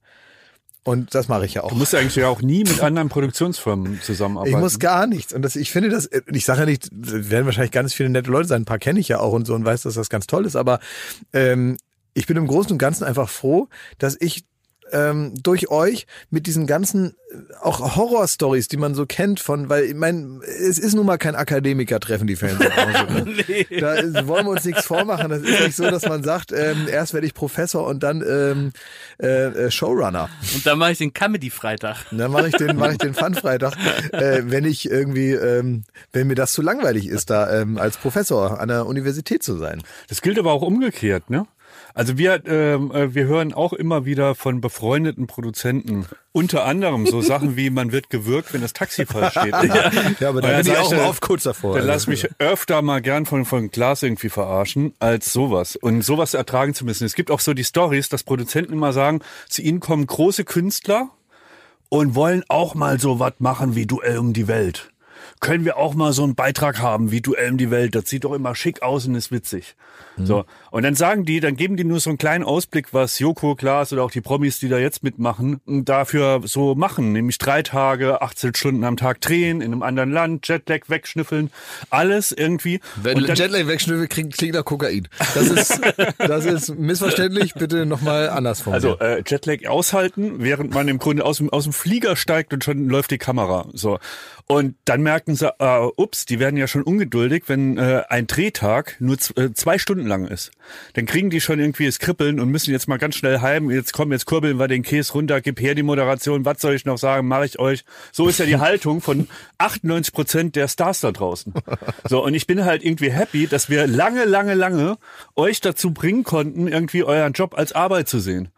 Und das mache ich ja auch. Du musst eigentlich ja auch nie mit anderen Produktionsfirmen zusammenarbeiten. Ich muss gar nichts. Und das, ich finde das, ich sage ja nicht, werden wahrscheinlich ganz viele nette Leute sein. Ein paar kenne ich ja auch und so und weiß, dass das ganz toll ist. Aber ähm, ich bin im Großen und Ganzen einfach froh, dass ich ähm, durch euch mit diesen ganzen äh, auch Horror-Stories, die man so kennt von, weil ich meine, es ist nun mal kein Akademiker-Treffen, die Fernsehbranche. Ne? nee. Da ist, wollen wir uns nichts vormachen. Das ist nicht so, dass man sagt, ähm, erst werde ich Professor und dann ähm, äh, äh, Showrunner. Und dann mache ich den Comedy-Freitag. Dann mache ich den, mache ich den Fun-Freitag, äh, wenn ich irgendwie, ähm, wenn mir das zu langweilig ist, da ähm, als Professor an der Universität zu sein. Das gilt aber auch umgekehrt, ne? Also wir, ähm, äh, wir hören auch immer wieder von befreundeten Produzenten, unter anderem so Sachen wie man wird gewürgt, wenn das Taxi falsch steht. Ja, aber da bin ich auch oft kurz davor. Dann Also, lass mich öfter mal gern von, von Glas irgendwie verarschen, als sowas. Und sowas ertragen zu müssen. Es gibt auch so die Stories, dass Produzenten immer sagen, zu ihnen kommen große Künstler und wollen auch mal so was machen wie Duell um die Welt. Können wir auch mal so einen Beitrag haben wie Duell um die Welt? Das sieht doch immer schick aus und ist witzig. So. Und dann sagen die, dann geben die nur so einen kleinen Ausblick, was Joko, Klaas oder auch die Promis, die da jetzt mitmachen, dafür so machen. Nämlich drei Tage, 18 Stunden am Tag drehen, in einem anderen Land, Jetlag wegschnüffeln. Alles irgendwie. Wenn dann- Jetlag wegschnüffelt, klingt, klingt nach Kokain. Das ist, das ist missverständlich. Bitte nochmal anders formulieren. Also äh, Jetlag aushalten, während man im Grunde aus dem, aus dem Flieger steigt und schon läuft die Kamera. So. Und dann merken sie, äh, ups, die werden ja schon ungeduldig, wenn äh, ein Drehtag nur äh, zwei Stunden lang ist. Dann kriegen die schon irgendwie das Kribbeln und müssen jetzt mal ganz schnell heim. Jetzt kommen, jetzt kurbeln wir den Käse runter, gib her die Moderation, was soll ich noch sagen, mache ich euch. So ist ja die Haltung von 98 Prozent der Stars da draußen. So, und ich bin halt irgendwie happy, dass wir lange, lange, lange euch dazu bringen konnten, irgendwie euren Job als Arbeit zu sehen.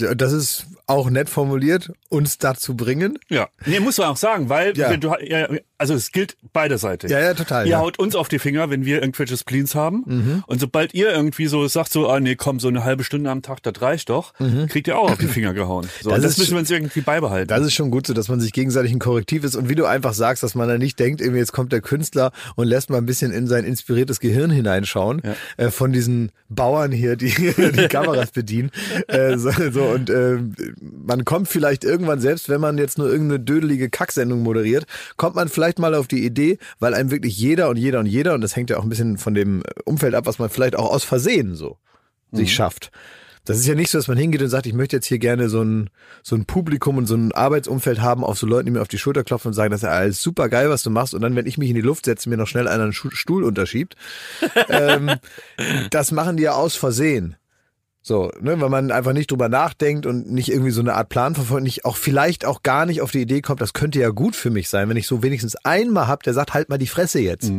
Ja, Das ist auch nett formuliert, uns dazu bringen. Ja. Nee, muss man auch sagen, weil Ja. wenn du, ja, also es gilt beiderseitig. Ja, ja, total, Ihr ja. Mhm. haut uns auf die Finger, wenn wir irgendwelche Spleens haben. Und sobald ihr irgendwie so sagt, so, ah nee, komm, so eine halbe Stunde am Tag, das reicht doch, kriegt ihr auch auf die Finger gehauen. So, Das das, müssen wir uns irgendwie beibehalten. Das ist schon gut so, dass man sich gegenseitig ein Korrektiv ist und wie du einfach sagst, dass man dann nicht denkt, irgendwie jetzt kommt der Künstler und lässt mal ein bisschen in sein inspiriertes Gehirn hineinschauen äh, von diesen Bauern hier, die die Kameras bedienen. Äh, so, so und äh, man kommt vielleicht irgendwann selbst, wenn man jetzt nur irgendeine dödelige Kacksendung moderiert, kommt man vielleicht mal auf die Idee, weil einem wirklich jeder und jeder und jeder und das hängt ja auch ein bisschen von dem Umfeld ab, was man vielleicht auch aus Versehen so sich schafft. Das ist ja nicht so, dass man hingeht und sagt, ich möchte jetzt hier gerne so ein, so ein Publikum und so ein Arbeitsumfeld haben, auf so Leuten, die mir auf die Schulter klopfen und sagen, das ist ja alles super geil, was du machst. Und dann, wenn ich mich in die Luft setze, mir noch schnell einer einen Stuhl unterschiebt. ähm, das machen die ja aus Versehen. So, ne, weil man einfach nicht drüber nachdenkt und nicht irgendwie so eine Art Plan verfolgt, nicht auch vielleicht auch gar nicht auf die Idee kommt, das könnte ja gut für mich sein, wenn ich so wenigstens einmal hab, der sagt, halt mal die Fresse jetzt.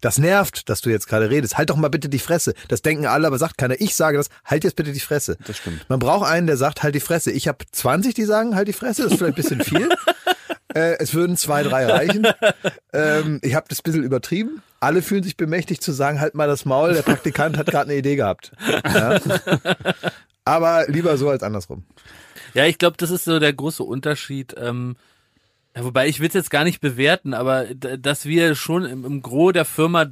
Das nervt, dass du jetzt gerade redest. Halt doch mal bitte die Fresse. Das denken alle, aber sagt keiner. Ich sage das, halt jetzt bitte die Fresse. Das stimmt. Man braucht einen, der sagt, halt die Fresse. Ich habe 20, die sagen, halt die Fresse. Das ist vielleicht ein bisschen viel. äh, es würden zwei, drei reichen. ähm, ich habe das ein bisschen übertrieben. Alle fühlen sich bemächtigt zu sagen, halt mal das Maul. Der Praktikant hat gerade eine Idee gehabt. Ja? Aber lieber so als andersrum. Ja, ich glaube, das ist so der große Unterschied. Ähm, wobei ich will es jetzt gar nicht bewerten, aber dass wir schon im, im Gros der Firma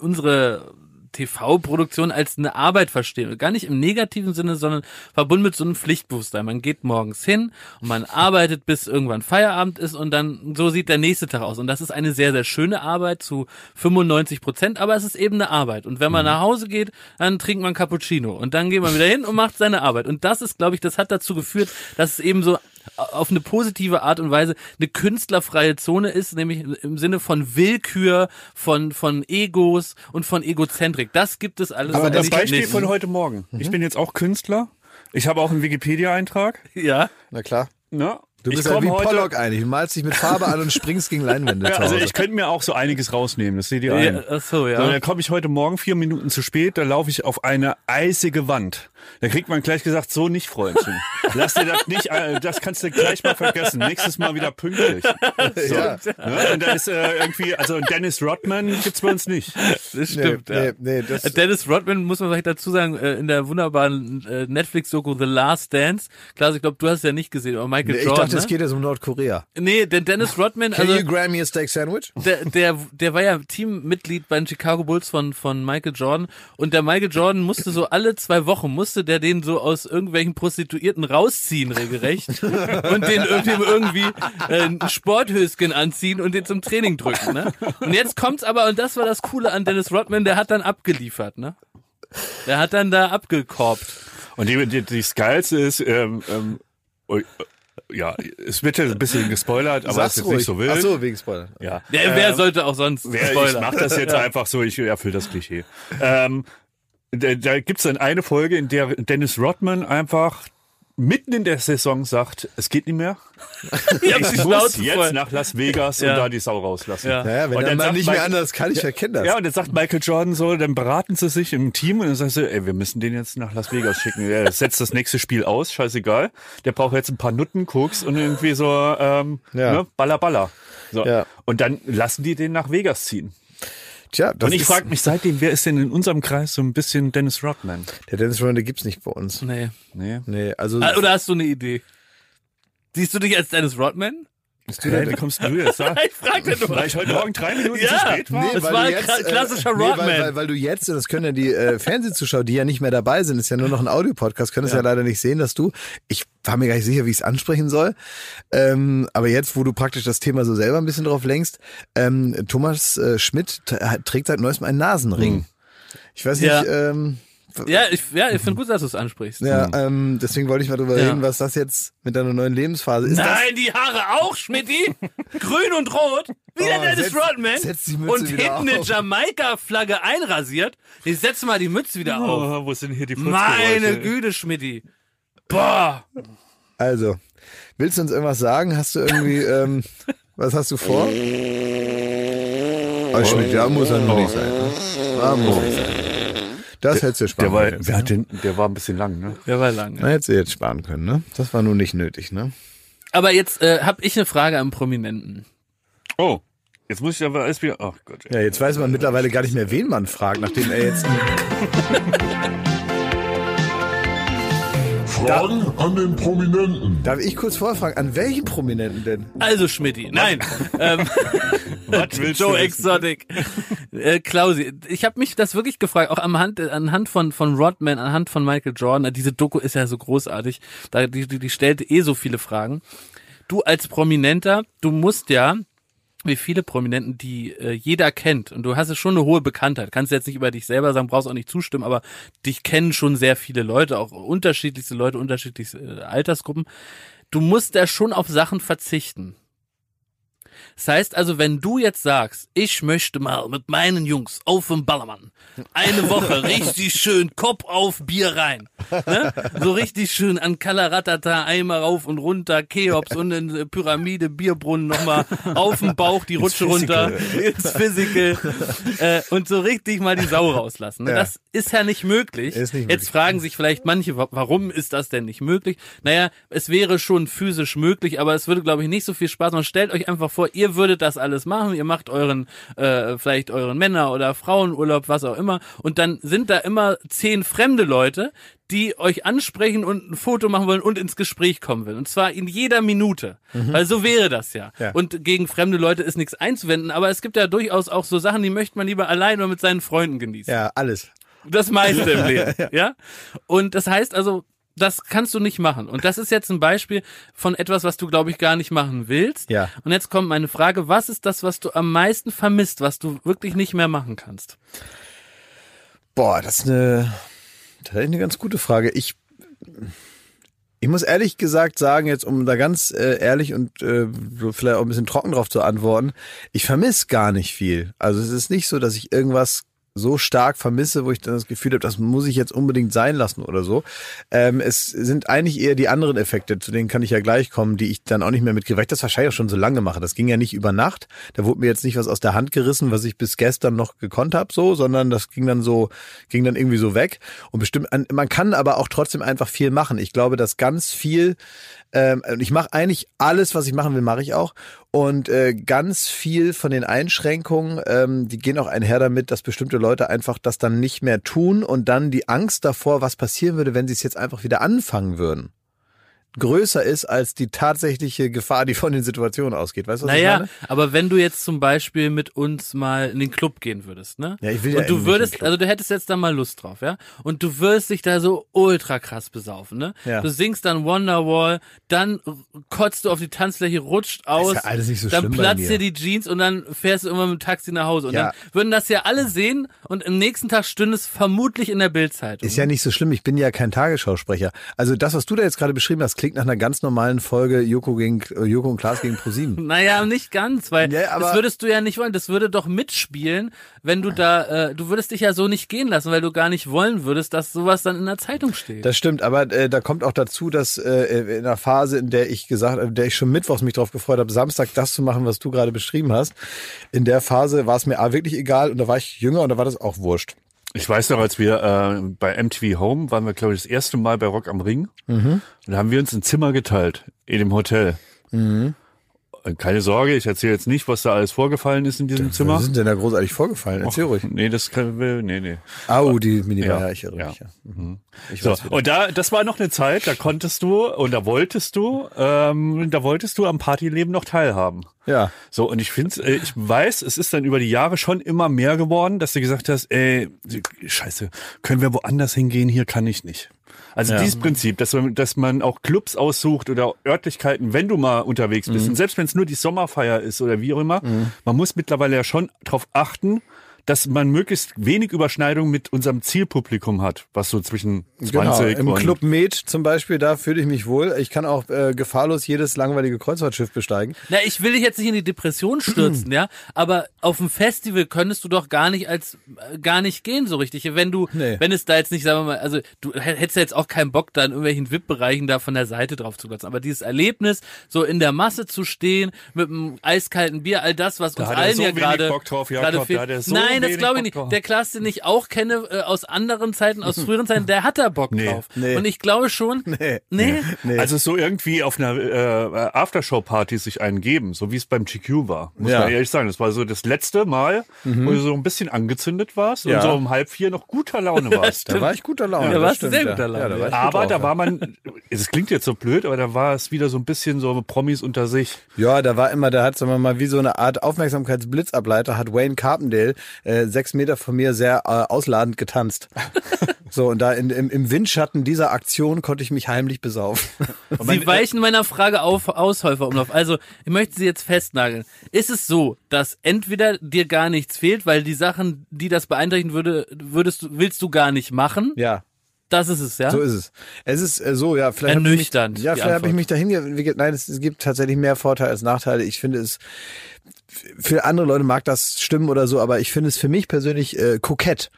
unsere TV-Produktion als eine Arbeit verstehen. Und Gar nicht im negativen Sinne, sondern verbunden mit so einem Pflichtbewusstsein. Man geht morgens hin und man arbeitet, bis irgendwann Feierabend ist und dann so sieht der nächste Tag aus. Und das ist eine sehr, sehr schöne Arbeit zu 95 Prozent, aber es ist eben eine Arbeit. Und wenn man nach Hause geht, dann trinkt man Cappuccino und dann geht man wieder hin und macht seine Arbeit. Und das ist, glaube ich, das hat dazu geführt, dass es eben so auf eine positive Art und Weise eine künstlerfreie Zone ist, nämlich im Sinne von Willkür, von, von Egos und von Egozentrik. Das gibt es alles. Aber das nicht. Beispiel von heute Morgen. Mhm. Ich bin jetzt auch Künstler. Ich habe auch einen Wikipedia-Eintrag. Ja. Na klar. Ne? Du bist ich ja wie Pollock eigentlich. Du malst dich mit Farbe an und springst gegen Leinwände Ja, also ich könnte mir auch so einiges rausnehmen, das seht ihr ein. ja ach so, ja. So, dann komme ich heute Morgen vier Minuten zu spät, da laufe ich auf eine eisige Wand. Da kriegt man gleich gesagt, so nicht, Freundchen. Lass dir das nicht, äh, das kannst du gleich mal vergessen. Nächstes Mal wieder pünktlich. So, Ja. ne? Und da ist äh, irgendwie, also Dennis Rodman gibt's bei uns nicht. das stimmt. nee, ja. nee, das- Äh, Dennis Rodman, muss man vielleicht dazu sagen, äh, in der wunderbaren Netflix-Doku The Last Dance. Klar, ich glaube, du hast es ja nicht gesehen, aber Michael Nee, ich Jordan. dachte, es ne? geht jetzt um Nordkorea. Nee, denn Dennis Rodman, Can also you grab me a steak sandwich? der, der, der war ja Teammitglied bei den Chicago Bulls von, von Michael Jordan und der Michael Jordan musste so alle zwei Wochen, musste musste der den so aus irgendwelchen Prostituierten rausziehen, regelrecht. und den irgendwie, irgendwie äh, ein Sporthöschen anziehen und den zum Training drücken. Ne? Und jetzt kommt's aber, und das war das Coole an Dennis Rodman, der hat dann abgeliefert. Ne? Der hat dann da abgekorbt. Und die, die, die Geilste ist, ähm, ähm, oh, ja, es wird ja ein bisschen gespoilert, aber es ist jetzt nicht so wild. Ach so, wegen Spoiler. Ja. Der, wer sollte auch sonst Wer, ich mach das jetzt einfach so, ich erfülle das Klischee. Ähm, da, da gibt's dann eine Folge, in der Dennis Rodman einfach mitten in der Saison sagt, es geht nicht mehr. Ich muss Schnauze jetzt voll. nach Las Vegas Ja. und da die Sau rauslassen. Ja. Naja, wenn Und dann dann nicht mehr Michael- anders kann, ich erkenne das. Ja, und jetzt sagt Michael Jordan so, dann beraten sie sich im Team und dann sagt sie, ey, wir müssen den jetzt nach Las Vegas schicken. Er setzt das nächste Spiel aus, scheißegal. Der braucht jetzt ein paar Nutten, Koks und irgendwie so, ähm, Ja. ne, Baller, Baller. So. Ja. Und dann lassen die den nach Vegas ziehen. Tja, das und ich frage mich seitdem, wer ist denn in unserem Kreis so ein bisschen Dennis Rodman? Der Dennis Rodman, der gibt's nicht bei uns. Nee. Nee. Nee, also. Ah, Oder hast du eine Idee? Siehst du dich als Dennis Rodman? Hey, wie kommst du jetzt da? Ich fragte nur. Weil ich heute Morgen drei Minuten Ja. zu spät war? Nee, Das weil war du ein kla- klassischer nee, Rodman. Weil, weil, weil du jetzt, und das können ja die äh, Fernsehzuschauer, die ja nicht mehr dabei sind, ist ja nur noch ein Audiopodcast, können es ja. leider nicht sehen, dass du, ich war mir gar nicht sicher, wie ich es ansprechen soll, ähm, aber jetzt, wo du praktisch das Thema so selber ein bisschen drauf lenkst, ähm, Thomas äh, Schmidt trägt seit neuestem einen Nasenring. Ich weiß nicht, Ja. ähm, Ja, ich, ja, ich finde gut, dass du es ansprichst. ja, ähm, deswegen wollte ich mal drüber Ja. reden, was das jetzt mit deiner neuen Lebensphase ist. Das, Nein, die Haare auch, Schmidti. Grün und rot. Wie der Oh, Dennis setz- Rodman. setz die Mütze und wieder hinten eine auf. Jamaika-Flagge einrasiert. Ich setz mal die Mütze wieder auf. Oh, wo sind hier die Meine? Güte, Schmidti. Boah. Also, willst du uns irgendwas sagen? Hast du irgendwie, ähm, was hast du vor? Oh, Schmidt, ja, muss er noch nicht sein. Ne? Ah, muss nicht sein. Das hättest du sparen Der war, können. wer hat den, der war ein bisschen lang, ne? Der war lang. Na, hättest du jetzt sparen können, ne? Das war nun nicht nötig, ne? Aber jetzt äh, habe ich eine Frage am Prominenten. Oh, jetzt muss ich aber erst wieder, ach Gott. ey. Ja, jetzt weiß man mittlerweile gar nicht mehr, wen man fragt, nachdem er jetzt. Fragen an den Prominenten. Darf ich kurz vorfragen, an welchen Prominenten denn? Also Schmidti, nein. ähm, Joe? Exotic. äh, Klausi, ich habe mich das wirklich gefragt, auch anhand, anhand von, von Rodman, anhand von Michael Jordan. Diese Doku ist ja so großartig. Da, die, die, die stellte eh so viele Fragen. Du als Prominenter, du musst ja, wie viele Prominenten, die äh, jeder kennt, und du hast ja schon eine hohe Bekanntheit, kannst jetzt nicht über dich selber sagen, brauchst auch nicht zustimmen, aber dich kennen schon sehr viele Leute, auch unterschiedlichste Leute, unterschiedlichste äh, Altersgruppen. Du musst da schon auf Sachen verzichten. Das heißt also, wenn du jetzt sagst, ich möchte mal mit meinen Jungs auf dem Ballermann eine Woche richtig schön Kopf auf Bier rein, ne? so richtig schön an Kalaratata einmal rauf und runter, Cheops und in Pyramide, Bierbrunnen nochmal auf dem Bauch die Rutsche runter, ins Physical äh, und so richtig mal die Sau rauslassen. Ne? Ja. Das ist ja nicht möglich. Nicht Jetzt möglich. fragen sich vielleicht manche, wa- warum ist das denn nicht möglich? Naja, es wäre schon physisch möglich, aber es würde, glaube ich, nicht so viel Spaß machen. Stellt euch einfach vor, ihr würdet das alles machen, ihr macht euren, äh, vielleicht euren Männer- oder Frauenurlaub, was auch immer, und dann sind da immer zehn fremde Leute, die euch ansprechen und ein Foto machen wollen und ins Gespräch kommen will. Und zwar in jeder Minute. Weil so wäre das ja. Ja. Und gegen fremde Leute ist nichts einzuwenden, aber es gibt ja durchaus auch so Sachen, die möchte man lieber allein oder mit seinen Freunden genießen. Ja, alles. Das meiste im Leben, ja. Und das heißt also, das kannst du nicht machen. Und das ist jetzt ein Beispiel von etwas, was du, glaube ich, gar nicht machen willst. Ja. Und jetzt kommt meine Frage, was ist das, was du am meisten vermisst, was du wirklich nicht mehr machen kannst? Boah, das ist eine, das ist eine ganz gute Frage. Ich, ich muss ehrlich gesagt sagen, jetzt um da ganz äh, ehrlich und äh, vielleicht auch ein bisschen trocken drauf zu antworten, ich vermisse gar nicht viel. Also es ist nicht so, dass ich irgendwas so stark vermisse, wo ich dann das Gefühl habe, das muss ich jetzt unbedingt sein lassen oder so. Ähm, es sind eigentlich eher die anderen Effekte, zu denen kann ich ja gleich kommen, die ich dann auch nicht mehr mitkriege, weil ich das wahrscheinlich auch schon so lange mache. Das ging ja nicht über Nacht. Da wurde mir jetzt nicht was aus der Hand gerissen, was ich bis gestern noch gekonnt habe, so, sondern das ging dann so, ging dann irgendwie so weg. Und bestimmt, man kann aber auch trotzdem einfach viel machen. Ich glaube, dass ganz viel ähm, ich mache eigentlich alles, was ich machen will, mache ich auch. Und äh, ganz viel von den Einschränkungen, ähm, die gehen auch einher damit, dass bestimmte Leute einfach das dann nicht mehr tun und dann die Angst davor, was passieren würde, wenn sie es jetzt einfach wieder anfangen würden. Größer ist als die tatsächliche Gefahr, die von den Situationen ausgeht. Weißt du, was ich Naja, meine? aber wenn du jetzt zum Beispiel mit uns mal in den Club gehen würdest, ne? Ja, ich will ja Und du in den würdest, also du hättest jetzt da mal Lust drauf, ja? Und du wirst dich da so ultra krass besaufen, ne? Ja. Du singst dann Wonderwall, dann kotzt du auf die Tanzfläche, rutscht aus, ja alles nicht so dann schlimm platzt dir die Jeans und dann fährst du immer mit dem Taxi nach Hause. Und Ja. dann würden das ja alle sehen und am nächsten Tag stünde es vermutlich in der Bildzeitung. Ist ja nicht so schlimm, ich bin ja kein Tagesschausprecher. Also das, was du da jetzt gerade beschrieben hast, klingt nach einer ganz normalen Folge Joko, gegen, äh, Joko und Klaas gegen ProSieben. Naja, nicht ganz, weil Ja, das würdest du ja nicht wollen. Das würde doch mitspielen, wenn du da, äh, du würdest dich ja so nicht gehen lassen, weil du gar nicht wollen würdest, dass sowas dann in der Zeitung steht. Das stimmt, aber äh, da kommt auch dazu, dass äh, in einer Phase, in der ich gesagt, in der ich schon mittwochs mich darauf gefreut habe, Samstag das zu machen, was du gerade beschrieben hast, in der Phase war es mir A, wirklich egal und da war ich jünger und da war das auch wurscht. Ich weiß noch, als wir äh, bei MTV Home waren wir, glaube ich, das erste Mal bei Rock am Ring. Und da haben wir uns ein Zimmer geteilt in dem Hotel. Und Keine Sorge, ich erzähle jetzt nicht, was da alles vorgefallen ist in diesem Zimmer. Was ist denn da großartig vorgefallen? Erzähl ruhig. Nee, das kann wir, nee, nee. Au, die Minibar, Ja, ich erinnere mich. Ja. Ich So, weiß wieder. und da, das war noch eine Zeit, da konntest du und da wolltest du, ähm, da wolltest du am Partyleben noch teilhaben. ja. So, und ich finde, äh, ich weiß, es ist dann über die Jahre schon immer mehr geworden, dass du gesagt hast, ey, scheiße, können wir woanders hingehen, hier kann ich nicht. Also dieses Prinzip, dass man, dass man auch Clubs aussucht oder Örtlichkeiten, wenn du mal unterwegs bist. Und selbst wenn es nur die Sommerfeier ist oder wie auch immer, man muss mittlerweile ja schon darauf achten, dass man möglichst wenig Überschneidung mit unserem Zielpublikum hat, was so zwischen 20 Genau, im und Club Med zum Beispiel, da fühle ich mich wohl. Ich kann auch äh, gefahrlos jedes langweilige Kreuzfahrtschiff besteigen. Na, ich will dich jetzt nicht in die Depression stürzen, ja, aber auf dem Festival könntest du doch gar nicht als äh, gar nicht gehen so richtig. Wenn du, Nee. wenn es da jetzt nicht, sagen wir mal, also du hättest ja jetzt auch keinen Bock, da in irgendwelchen VIP-Bereichen da von der Seite drauf zu glotzen. Aber dieses Erlebnis, so in der Masse zu stehen, mit einem eiskalten Bier, all das, was uns hat er allen so ja gerade Bock drauf, Jakob, gerade da fehlt. hat er so Nein, das wenig glaube ich nicht. drauf. Der Klaas, den ich auch kenne äh, aus anderen Zeiten, aus früheren Zeiten, der hat da Bock Nee. drauf. Nee. Und ich glaube schon, Nee. nee. Nee. Also so irgendwie auf einer äh, Aftershow-Party sich einen geben, so wie es beim GQ war. Muss Ja. man ehrlich sagen. Das war so das letzte Mal, wo du so ein bisschen angezündet warst Ja. und so um halb vier noch guter Laune warst. Da war ich guter Laune. Ja, das warst du sehr guter Laune, Ja, da war ich gut aber drauf, da war man, es klingt jetzt so blöd, aber da war es wieder so ein bisschen so Promis unter sich. Ja, da war immer, da hat, sagen wir mal, wie so eine Art Aufmerksamkeitsblitzableiter, hat Wayne Carpendale äh, sechs Meter von mir sehr äh, ausladend getanzt. so, und da in, im, im Windschatten dieser Aktion konnte ich mich heimlich besaufen. Sie weichen meiner Frage auf Aushäuferumlauf. Also, ich möchte Sie jetzt festnageln. Ist es so, dass entweder dir gar nichts fehlt, weil die Sachen, die das beeinträchtigen würde, würdest du, willst du gar nicht machen? ja. Das ist es, ja? So ist es. Es ist äh, so, ja, vielleicht ich mich, Ernüchternd, ja, vielleicht habe ich mich dahin entwickelt. Nein, es, es gibt tatsächlich mehr Vorteile als Nachteile. Ich finde es für andere Leute mag das stimmen oder so, aber ich finde es für mich persönlich äh, kokett.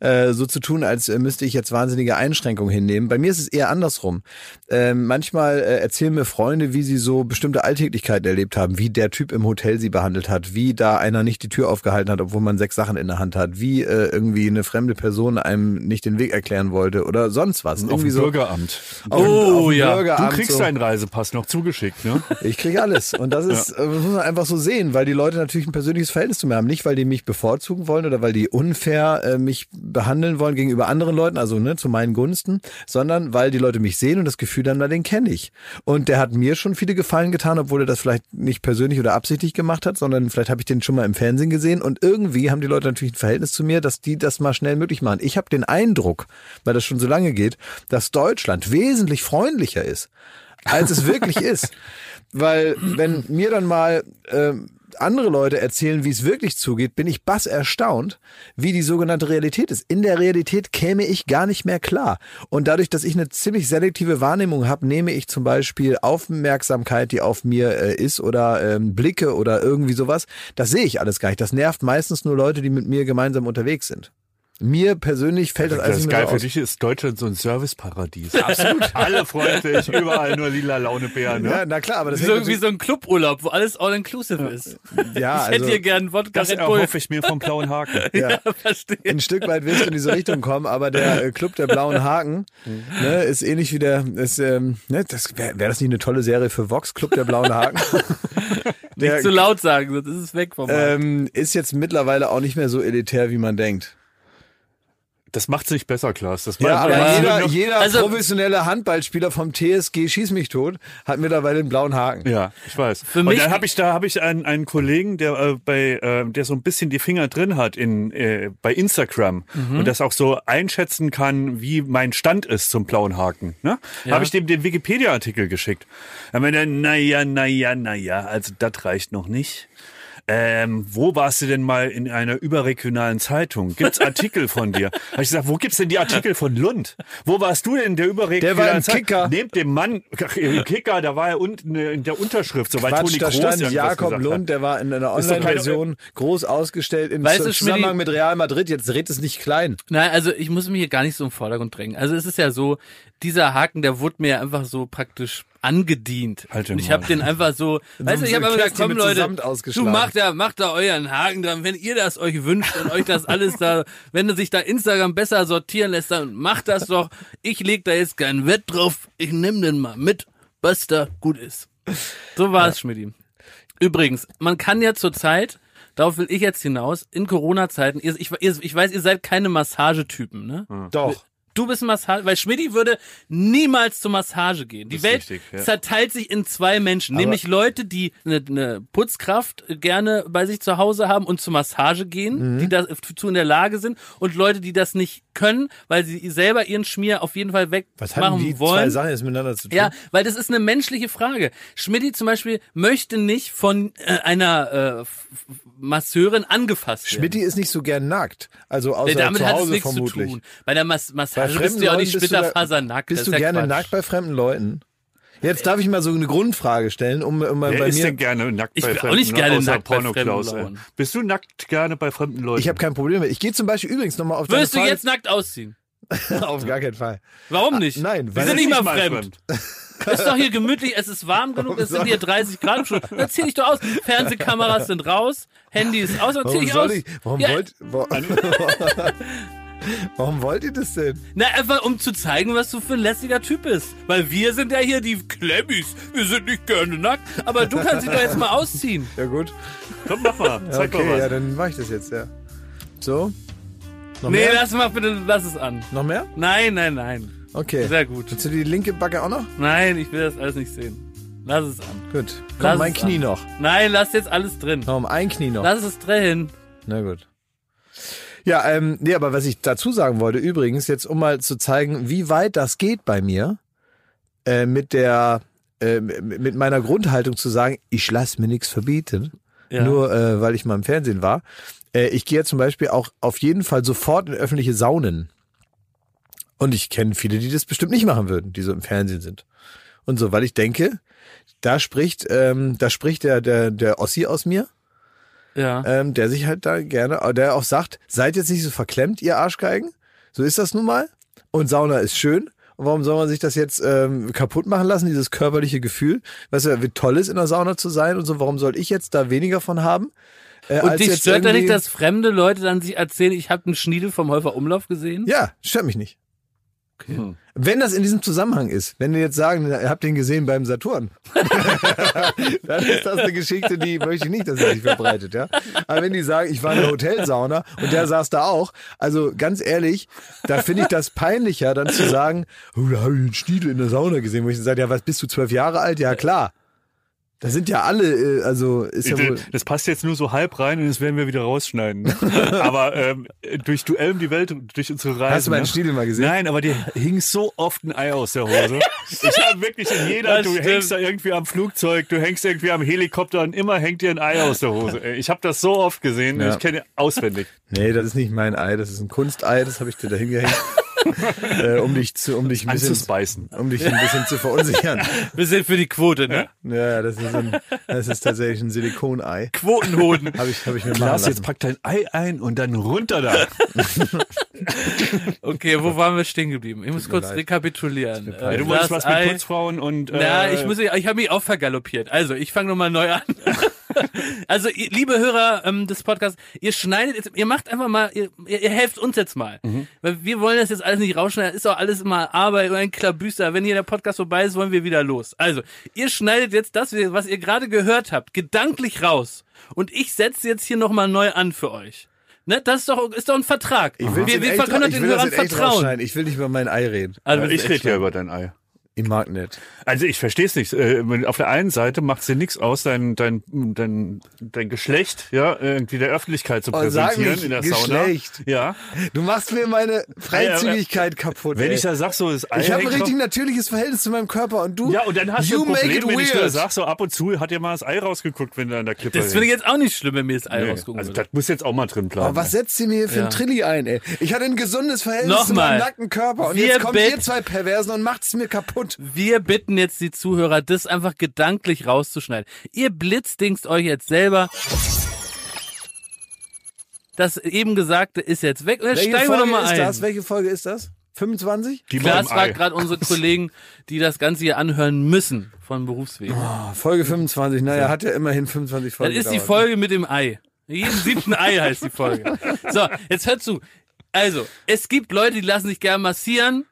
äh, so zu tun, als äh, müsste ich jetzt wahnsinnige Einschränkungen hinnehmen. Bei mir ist es eher andersrum. Ähm, manchmal äh, erzählen mir Freunde, wie sie so bestimmte Alltäglichkeiten erlebt haben, wie der Typ im Hotel sie behandelt hat, wie da einer nicht die Tür aufgehalten hat, obwohl man sechs Sachen in der Hand hat, wie äh, irgendwie eine fremde Person einem nicht den Weg erklären wollte oder sonst was. Auf Irgendwie dem so. Bürgeramt. Auf, Oh, auf dem ja. Du Bürgeramt kriegst so. deinen Reisepass noch zugeschickt, ne? Ich kriege alles. Und das ist, äh, muss man einfach so sehen, weil die Leute natürlich ein persönliches Verhältnis zu mir haben. Nicht, weil die mich bevorzugen wollen oder weil die unfair äh, mich behandeln wollen gegenüber anderen Leuten, also ne, zu meinen Gunsten, sondern weil die Leute mich sehen und das Gefühl na, den kenne ich. Und der hat mir schon viele Gefallen getan, obwohl er das vielleicht nicht persönlich oder absichtlich gemacht hat, sondern vielleicht habe ich den schon mal im Fernsehen gesehen. Und irgendwie haben die Leute natürlich ein Verhältnis zu mir, dass die das mal schnell möglich machen. Ich habe den Eindruck, weil das schon so lange geht, dass Deutschland wesentlich freundlicher ist als es wirklich ist. Weil wenn mir dann mal ähm, andere Leute erzählen, wie es wirklich zugeht, bin ich bass erstaunt, wie die sogenannte Realität ist. In der Realität käme ich gar nicht mehr klar. Und dadurch, dass ich eine ziemlich selektive Wahrnehmung habe, nehme ich zum Beispiel Aufmerksamkeit, die auf mir äh, ist oder ähm, Blicke oder irgendwie sowas. Das sehe ich alles gar nicht. Das nervt meistens nur Leute, die mit mir gemeinsam unterwegs sind. Mir persönlich fällt das, Das alles ist nicht mehr geil. so Für aus. dich ist Deutschland so ein Serviceparadies. Absolut. Alle freundlich, überall nur lila Launebären. Ja, Ne? na klar, aber das So hängt irgendwie so ein Cluburlaub, wo alles all-inclusive ist. ja, ich hätte also- hier gern Wodka Das Red Bull. erhoffe ich mir vom blauen Haken. Ja. Verstehe. ein Stück weit wirst du in diese Richtung kommen, aber der äh, Club der blauen Haken ne, ist ähnlich wie der, ist, ähm, ne, das wäre wär das nicht eine tolle Serie für Vox, Club der blauen Haken? der Nicht zu laut sagen, sonst ist es weg vom ähm, ist jetzt mittlerweile auch nicht mehr so elitär, wie man denkt. Das macht's nicht besser, Klaas. Das Ja, macht- aber jeder, noch- jeder Also- professionelle Handballspieler vom TSG Schieß mich tot hat mittlerweile einen blauen Haken. Ja, ich weiß. Für und mich- dann habe ich da habe ich einen, einen Kollegen, der äh, bei äh, der so ein bisschen die Finger drin hat in äh, bei Instagram Mhm. und das auch so einschätzen kann, wie mein Stand ist zum blauen Haken. Ne? Ja. Habe ich dem den Wikipedia-Artikel geschickt. Er meinte, naja, naja, naja, also das reicht noch nicht. Ähm, wo warst du denn mal in einer überregionalen Zeitung? Gibt's Artikel von dir? Habe ich gesagt, wo gibt's denn die Artikel von Lund? Wo warst du denn in der überregionalen Der war im Zeitung? Kicker. Nehmt dem Mann, ach, im Kicker, da war er unten in der Unterschrift, so weil Quatsch, Toni da Kroos stand Jakob Lund, Hat. der war in einer Online-Version groß ausgestellt in Weißt du, Zusammenhang mit Real Madrid. Jetzt dreht es nicht klein. Nein, also ich muss mich hier gar nicht so im Vordergrund drängen. Also es ist ja so, dieser Haken, der wurde mir einfach so praktisch angedient. Halt und ich habe den einfach so, weißt du, ich habe einfach gesagt, komm Leute, du macht da, macht da euren Haken dran, wenn ihr das euch wünscht und euch das alles da, wenn sich da Instagram besser sortieren lässt, dann macht das doch. Ich leg da jetzt keinen Wett drauf, ich nehm den mal mit, was da gut ist. So war es, Schmidti. Übrigens, man kann ja zurzeit, darauf will ich jetzt hinaus, in Corona-Zeiten, ich, ihr, ich weiß, ihr seid keine Massagetypen, ne? Doch. Du bist Massage, weil Schmidti würde niemals zur Massage gehen. Die Welt richtig, ja. zerteilt sich in zwei Menschen, nämlich Leute, die eine, eine Putzkraft gerne bei sich zu Hause haben und zur Massage gehen, Mhm. die dazu in der Lage sind, und Leute, die das nicht können, weil sie selber ihren Schmier auf jeden Fall Was haben wegmachen die zwei wollen. Sachen jetzt miteinander zu tun? Ja, weil das ist eine menschliche Frage. Schmidti zum Beispiel möchte nicht von äh, einer äh, Masseurin angefasst werden. Schmidti ist nicht so gern nackt. Also außer Äh, damit zu Hause nichts vermutlich. zu tun. Bei der Mas Bei Massage fremden bist du ja auch nicht Leuten bist du da- splitterfasernackt. Bist du ja gerne Quatsch. nackt bei fremden Leuten? Jetzt darf ich mal so eine Grundfrage stellen, um, um mal Wer bei ist mir. denn gerne nackt Ich bei bin auch Fremden? nicht gerne außer nackt bei fremden. Leuten. Bist du nackt gerne bei fremden Leuten? Ich habe kein Problem mit. Ich gehe zum Beispiel übrigens nochmal auf deine Würdest du Frage. jetzt nackt ausziehen? auf gar keinen Fall. Warum nicht? nein, wir weil sind das nicht mal fremd. Ist doch hier gemütlich, es ist warm genug, es sind hier 30 Grad schon. Dann zieh dich doch aus. Fernsehkameras sind raus, Handy ist aus, dann zieh Warum dich aus. ich? Warum Ja, wollt wo, Warum wollt ihr das denn? Na, einfach um zu zeigen, was du für ein lässiger Typ bist. Weil wir sind ja hier die Klemmis. Wir sind nicht gerne nackt. Aber du kannst dich doch jetzt mal ausziehen. Ja gut. Komm, mach mal. Zeig okay, mal ja, was. dann mache ich das jetzt, ja. So. Noch Nee, mehr? lass mal bitte, lass es an. Noch mehr? Nein, nein, nein. Okay. Sehr gut. Willst du die linke Backe auch noch? Nein, ich will das alles nicht sehen. Lass es an. Gut. Komm, Lass mein Knie an. noch. Nein, lass jetzt alles drin. Noch um ein Knie noch. Lass es drin. Na gut. Ja, ähm, nee, aber was ich dazu sagen wollte, übrigens, jetzt um mal zu zeigen, wie weit das geht bei mir, äh, mit der, äh, mit meiner Grundhaltung zu sagen, ich lass mir nichts verbieten, Ja. nur äh, weil ich mal im Fernsehen war. Äh, ich gehe ja zum Beispiel auch auf jeden Fall sofort in öffentliche Saunen. Und ich kenne viele, die das bestimmt nicht machen würden, die so im Fernsehen sind. Und so, weil ich denke, da spricht, ähm, da spricht der, der, der Ossi aus mir Ja. ähm, der sich halt da gerne, der auch sagt, seid jetzt nicht so verklemmt, ihr Arschgeigen. So ist das nun mal. Und Sauna ist schön. Und warum soll man sich das jetzt ähm, kaputt machen lassen, dieses körperliche Gefühl? Weißt du, wie toll ist, in der Sauna zu sein und so, warum soll ich jetzt da weniger von haben? Äh, Und als dich jetzt stört da nicht, dass fremde Leute dann sich erzählen, ich habe einen Schniedel vom Häufer Umlauf gesehen? Ja, stört mich nicht. Hm. Wenn das in diesem Zusammenhang ist, wenn wir jetzt sagen, ihr habt den gesehen beim Saturn, dann ist das eine Geschichte, die möchte ich nicht, dass er sich verbreitet, ja. Aber wenn die sagen, ich war in der Hotelsauna und der saß da auch, also ganz ehrlich, da finde ich das peinlicher, dann zu sagen, oh, da habe ich einen Schniedel in der Sauna gesehen, wo ich dann sage, ja, was bist du zwölf Jahre alt? Ja, klar. Da sind ja alle, äh, also ist ja wohl. Das passt jetzt nur so halb rein und das werden wir wieder rausschneiden. ne? aber ähm, durch Duell um die Welt, durch unsere Reise. Hast du meinen ne? Schniedel mal gesehen? Nein, aber dir hing so oft ein Ei aus der Hose. Ich habe wirklich in jeder, Das du stimmt. hängst da irgendwie am Flugzeug, du hängst irgendwie am Helikopter und immer hängt dir ein Ei aus der Hose. Ey, Ich habe das so oft gesehen, Ja. ich kenne auswendig. Nee, das ist nicht mein Ei, das ist ein Kunstei, das habe ich dir da hingehängt. äh, um dich zu, um dich ein bisschen, Anzuspeisen. um dich ein bisschen zu verunsichern. Wir sind für die Quote, ne? Ja, das ist, ein, das ist tatsächlich ein Silikonei. Quotenhoden. Habe ich, hab ich mir lassen. jetzt pack dein Ei ein und dann runter da. Okay, wo waren wir stehen geblieben? Ich muss kurz leid. rekapitulieren. Äh, du wolltest was mit Putzfrauen und Na, äh, ich muss, ich habe mich auch vergaloppiert. Also, ich fange nochmal neu an. Also, ihr, liebe Hörer ähm, des Podcasts, ihr schneidet jetzt, ihr macht einfach mal, ihr, ihr, ihr helft uns jetzt mal. Weil wir wollen das jetzt alles nicht rausschneiden, ist auch alles immer Arbeit und ein Klabüster. Wenn hier der Podcast vorbei ist, wollen wir wieder los. Also, ihr schneidet jetzt das, was ihr gerade gehört habt, gedanklich raus. Und ich setze jetzt hier nochmal neu an für euch. Ne, das ist doch, ist doch ein Vertrag. Ich will, wir wir können doch ich den Hörern vertrauen. Ich will nicht über mein Ei reden. Also, ich rede ja über dein Ei. Ich mag nicht. Also ich verstehe es nicht. Äh, Auf der einen Seite macht es dir nichts aus, dein, dein, dein, dein Geschlecht ja irgendwie der Öffentlichkeit zu Oh, sag präsentieren nicht in der Geschlecht. Sauna. Ja. Du machst mir meine Freizügigkeit kaputt. Wenn ey. ich da sag, so das Ei ich habe ein richtig noch- natürliches Verhältnis zu meinem Körper und du. Ja, und dann hast you du ein Problem, wenn ich dir sag, so ab und zu hat dir mal das Ei rausgeguckt, wenn du an der Klippe Das finde ich jetzt auch nicht schlimm, wenn mir das Ei Nee, rausgucken Also das muss jetzt auch mal drin bleiben. Aber was setzt ihr mir hier für Ja. ein Trilli ein, ey? Ich hatte ein gesundes Verhältnis zu Nochmal. meinem nackten Körper und Wir jetzt kommt ihr zwei Perversen und macht's mir kaputt. Wir bitten jetzt die Zuhörer, das einfach gedanklich rauszuschneiden. Ihr blitzdingst euch jetzt selber. Das eben Gesagte ist jetzt weg. Jetzt Welche steigen wir Folge noch mal ist ein. das? Welche Folge ist das? 25? Die Klar, es war gerade unsere Kollegen, die das Ganze hier anhören müssen von Berufswegen. Ah, Folge 25. Naja, hat ja immerhin 25 Das Folgen. ist die gedauert. Folge mit dem Ei. Jeden siebten Ei heißt die Folge. So, jetzt hört zu. Also, es gibt Leute, die lassen sich gern massieren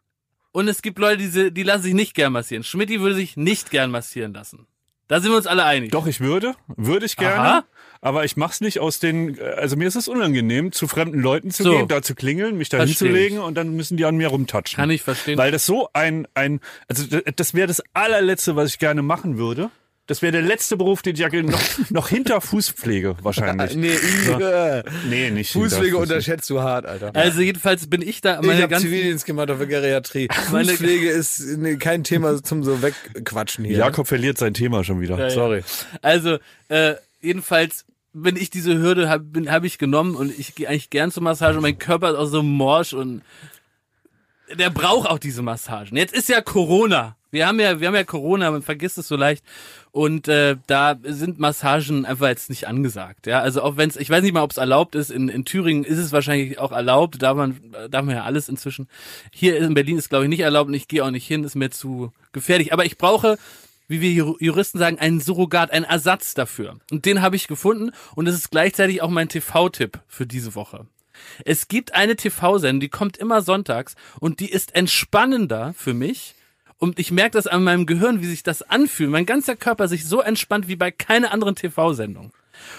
und es gibt Leute, die, die lassen sich nicht gern massieren. Schmidti würde sich nicht gern massieren lassen. Da sind wir uns alle einig. Doch, ich würde, würde ich gerne. Aha. Aber ich mach's nicht aus den, also mir ist es unangenehm, zu fremden Leuten zu So. gehen, da zu klingeln, mich da hinzulegen und dann müssen die an mir rumtatschen. Kann ich verstehen. Weil das so ein, ein, also das wäre das allerletzte, was ich gerne machen würde. Das wäre der letzte Beruf, den ich ja noch, noch hinter Fußpflege wahrscheinlich. Nee, äh, Nee, nicht Fußpflege unterschätzt du hart, Alter. Also jedenfalls bin ich da ich meine habe ganzen Zivildienst gemacht auf der Geriatrie. Meine- Fußpflege ist nee, kein Thema zum so wegquatschen hier. Jakob verliert sein Thema schon wieder. Ja, Sorry. Also, äh, jedenfalls bin ich diese Hürde, habe hab ich genommen und ich gehe eigentlich gern zur Massage und mein Körper ist auch so morsch und der braucht auch diese Massagen. Jetzt ist ja Corona. Wir haben ja, wir haben ja Corona, man vergisst es so leicht. Und äh, da sind Massagen einfach jetzt nicht angesagt. Ja, also auch wenn es, ich weiß nicht mal, ob es erlaubt ist. In, in Thüringen ist es wahrscheinlich auch erlaubt. Darf man, darf man ja alles inzwischen. Hier in Berlin ist glaube ich nicht erlaubt und ich gehe auch nicht hin. Ist mir zu gefährlich. Aber ich brauche wie wir Jur- Juristen sagen, einen Surrogat, einen Ersatz dafür. Und den habe ich gefunden und es ist gleichzeitig auch mein TV-Tipp für diese Woche. Es gibt eine TV-Sendung, die kommt immer sonntags und die ist entspannender für mich. Und ich merke das an meinem Gehirn, wie sich das anfühlt. Mein ganzer Körper sich so entspannt wie bei keiner anderen TV-Sendung.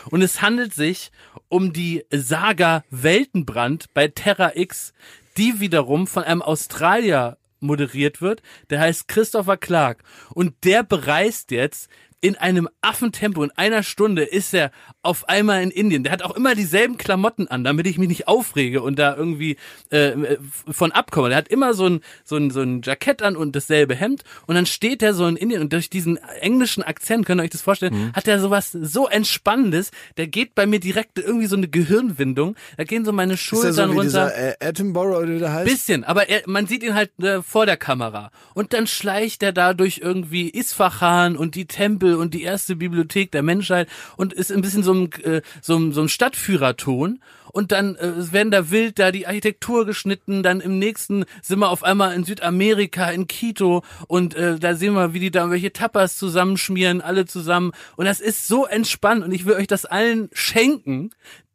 Und es handelt sich um die Saga Weltenbrand bei Terra X, die wiederum von einem Australier moderiert wird. Der heißt Christopher Clark. Und der bereist jetzt in einem Affentempo, in einer Stunde ist er auf einmal in Indien. Der hat auch immer dieselben Klamotten an, damit ich mich nicht aufrege und da irgendwie äh, von abkomme. Der hat immer so ein, so, ein, so ein Jackett an und dasselbe Hemd und dann steht er so in Indien und durch diesen englischen Akzent, könnt ihr euch das vorstellen, hat er sowas so Entspannendes, der geht bei mir direkt irgendwie so eine Gehirnwindung, da gehen so meine Ist Schultern das so runter. dieser äh, Attenborough, oder der heißt? Bisschen, aber er, man sieht ihn halt äh, vor der Kamera. Und dann schleicht er da durch irgendwie Isfahan und die Tempel und die erste Bibliothek der Menschheit und ist ein bisschen so ein, äh, so ein, so ein Stadtführerton. Und dann äh, werden da wild da die Architektur geschnitten, dann im nächsten sind wir auf einmal in Südamerika, in Quito und äh, da sehen wir, wie die da welche Tapas zusammenschmieren, alle zusammen. Und das ist so entspannt und ich will euch das allen schenken,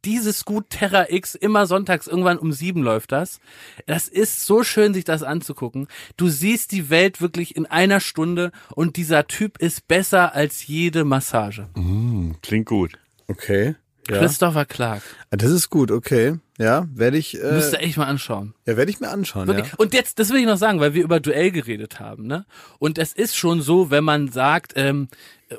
dieses Gut Terra X immer sonntags irgendwann um sieben läuft das. Das ist so schön, sich das anzugucken. Du siehst die Welt wirklich in einer Stunde und dieser Typ ist besser als jede Massage. Klingt gut. Okay. Ja. Christopher Clark. Das ist gut, okay. Ja, werde ich, äh, Müsst ihr echt mal anschauen. ja, werde ich mir anschauen, Wirklich. ja. Und jetzt, das will ich noch sagen, weil wir über Duell geredet haben, ne? Und es ist schon so, wenn man sagt, ähm,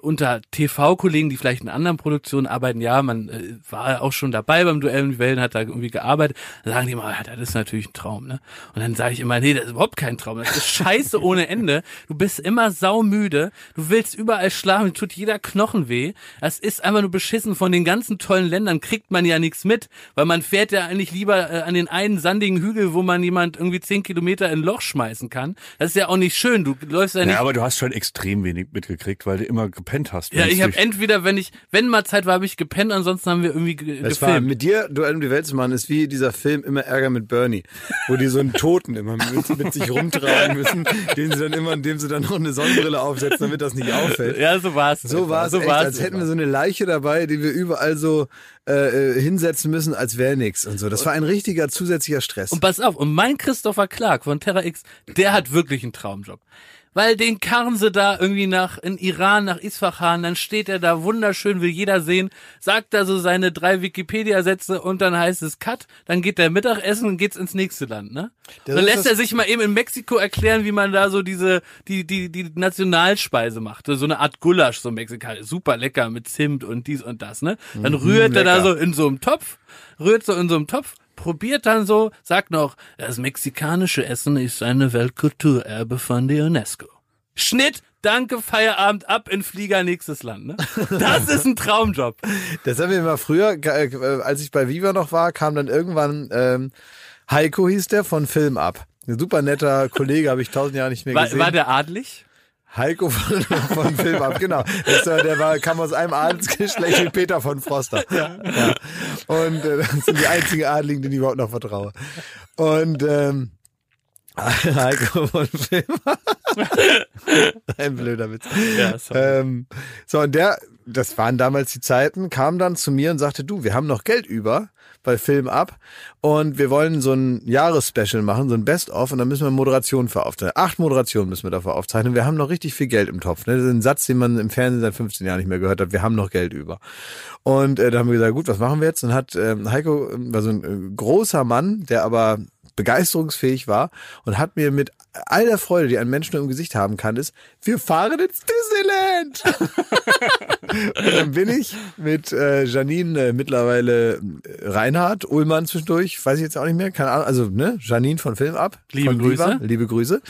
unter TV-Kollegen, die vielleicht in anderen Produktionen arbeiten, ja, man äh, war auch schon dabei beim Duell und Wellen, hat da irgendwie gearbeitet, dann sagen die immer, ja, das ist natürlich ein Traum, ne? Und dann sage ich immer, nee, das ist überhaupt kein Traum, das ist scheiße ohne Ende. Du bist immer saumüde, du willst überall schlafen, tut jeder Knochen weh. Das ist einfach nur beschissen. Von den ganzen tollen Ländern kriegt man ja nichts mit, weil man fährt ja eigentlich lieber äh, an den einen sandigen Hügel, wo man jemand irgendwie zehn Kilometer in ein Loch schmeißen kann. Das ist ja auch nicht schön. Du läufst ja nicht Ja, aber du hast schon extrem wenig mitgekriegt, weil du immer gepennt hast. ja, ich habe entweder, wenn ich, wenn mal Zeit war, habe ich gepennt, ansonsten haben wir irgendwie ge Das war gefilmt. mit dir, Duell um die Welt zu machen, ist wie dieser Film immer Ärger mit Bernie, wo die so einen Toten immer mit, mit sich rumtragen müssen, den sie dann immer, indem sie dann noch eine Sonnenbrille aufsetzen, damit das nicht auffällt. ja, so war's. So war es so echt, war's als hätten wir so eine Leiche dabei, die wir überall so äh, äh, hinsetzen müssen, als wäre nix und so. Das war ein richtiger zusätzlicher Stress. Und pass auf, und mein Christopher Clark von Terra X, der hat wirklich einen Traumjob. Weil den karren sie da irgendwie nach, in Iran, nach Isfahan, dann steht er da wunderschön, will jeder sehen, sagt da so seine drei Wikipedia-Sätze und dann heißt es Cut, dann geht der Mittagessen und geht's ins nächste Land, ne? Das dann lässt er sich mal eben in Mexiko erklären, wie man da so diese, die, die, die Nationalspeise macht. So eine Art Gulasch, so mexikanisch, super lecker mit Zimt und dies und das, ne? Dann rührt er da so in so einem Topf, rührt so in so einem Topf, probiert dann so, sagt noch, das mexikanische Essen ist eine Weltkulturerbe von der UNESCO. Schnitt, danke, Feierabend, ab in Flieger, nächstes Land, ne? Das ist ein Traumjob. Das haben wir immer früher, äh, als ich bei Viva noch war, kam dann irgendwann ähm, Heiko hieß der von Film ab. Ein super netter Kollege, habe ich tausend Jahre nicht mehr War, gesehen. war der adlig? Heiko von, von Film ab, genau. Das, war- der war, kam aus einem Adelsgeschlecht wie Peter von Froster. Ja. Und äh, das sind die einzigen Adligen, denen ich überhaupt noch vertraue. Und ähm, Heiko von Film. Ein blöder Witz. Ja. Ähm, so, und der, das waren damals die Zeiten, kam dann zu mir und sagte, du, wir haben noch Geld über bei Film ab und wir wollen so ein Jahresspecial machen, so ein Best-of und dann müssen wir Moderationen für aufzeichnen. Acht Moderationen müssen wir dafür aufzeichnen. Wir haben noch richtig viel Geld im Topf. Ne? Das ist ein Satz, den man im Fernsehen seit 15 Jahren nicht mehr gehört hat. Wir haben noch Geld über. Und äh, da haben wir gesagt, gut, was machen wir jetzt? Und hat ähm, Heiko, ähm, war so ein äh, großer Mann, der aber begeisterungsfähig war und hat mir mit all der Freude, die ein Mensch nur im Gesicht haben kann, ist, wir fahren ins Disneyland. und dann bin ich mit äh, Janine, äh, mittlerweile äh, Reinhard, Ullmann zwischendurch, weiß ich jetzt auch nicht mehr, keine Ahnung, also ne, Janine von Film ab. Liebe von Grüße. Liebe Grüße.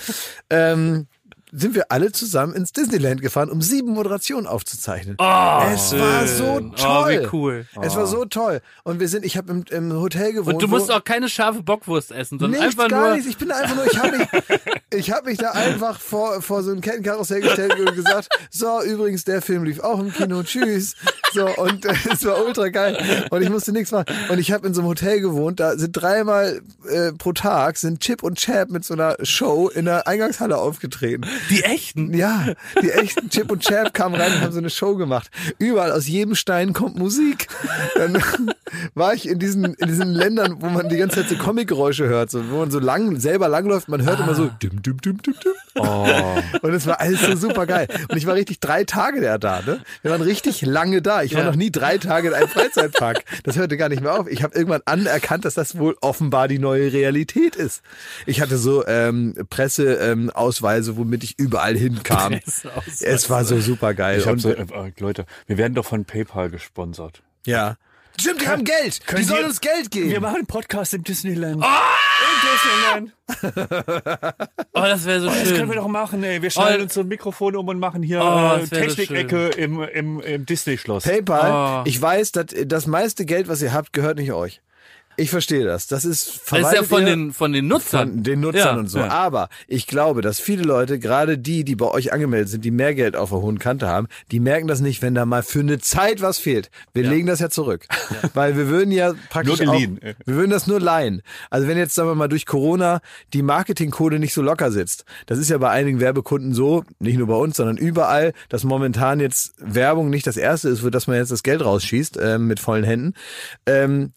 Ähm, sind wir alle zusammen ins Disneyland gefahren, um sieben Moderationen aufzuzeichnen. Oh, es war so schön. toll. Oh, wie cool. Es war so toll. Und wir sind, ich habe im, im Hotel gewohnt. Und du musst auch keine scharfe Bockwurst essen, sondern Nichts, einfach gar nur. nichts. Ich bin einfach nur, ich habe mich, ich hab mich da einfach vor, vor so ein Kettenkarussell gestellt und gesagt, so, übrigens, der Film lief auch im Kino, tschüss. So, und äh, es war ultra geil. Und ich musste nichts machen. Und ich habe in so einem Hotel gewohnt, da sind dreimal äh, pro Tag sind Chip und Chap mit so einer Show in der Eingangshalle aufgetreten. Die echten. Ja, die echten Chip und Chap kamen rein und haben so eine Show gemacht. Überall aus jedem Stein kommt Musik. Dann war ich in diesen, in diesen Ländern, wo man die ganze Zeit so Comicgeräusche hört, so, wo man so lang, selber langläuft, man hört immer so dim, dim, dim, dim, dim. Und es war alles so super geil. Und ich war richtig drei Tage da, da ne? Wir waren richtig lange da. Ich war Ja. noch nie drei Tage in einem Freizeitpark. Das hörte gar nicht mehr auf. Ich habe irgendwann anerkannt, dass das wohl offenbar die neue Realität ist. Ich hatte so ähm, Presseausweise, ähm, womit ich überall hinkam. Es war so super geil. So, äh, Leute, wir werden doch von PayPal gesponsert. ja. Stimmt, die haben Geld. Die sollen Sie- uns Geld geben. machen einen Podcast im Disneyland. Im Disneyland. Oh, das wäre so Das können schön. wir doch machen, ey. Wir schneiden Oh. uns so ein Mikrofon um und machen hier Oh, äh, wär so Technikecke im, im, im Disney-Schloss. PayPal, Oh. ich weiß, dass das meiste Geld, was ihr habt, gehört nicht euch. Ich verstehe das. Das ist Das ist ja von den, von den Nutzern. von den Nutzern Ja. und so. ja. Aber ich glaube, dass viele Leute, gerade die, die bei euch angemeldet sind, die mehr Geld auf der hohen Kante haben, die merken das nicht, wenn da mal für eine Zeit was fehlt. Wir legen das ja zurück. Weil wir würden ja praktisch Nur geliehen. Auch, wir würden das nur leihen. Also wenn jetzt, sagen wir mal, durch Corona die Marketingkohle nicht so locker sitzt, das ist ja bei einigen Werbekunden so, nicht nur bei uns, sondern überall, dass momentan jetzt Werbung nicht das erste ist, für das man jetzt das Geld rausschießt, ähm, mit vollen Händen. Ähm,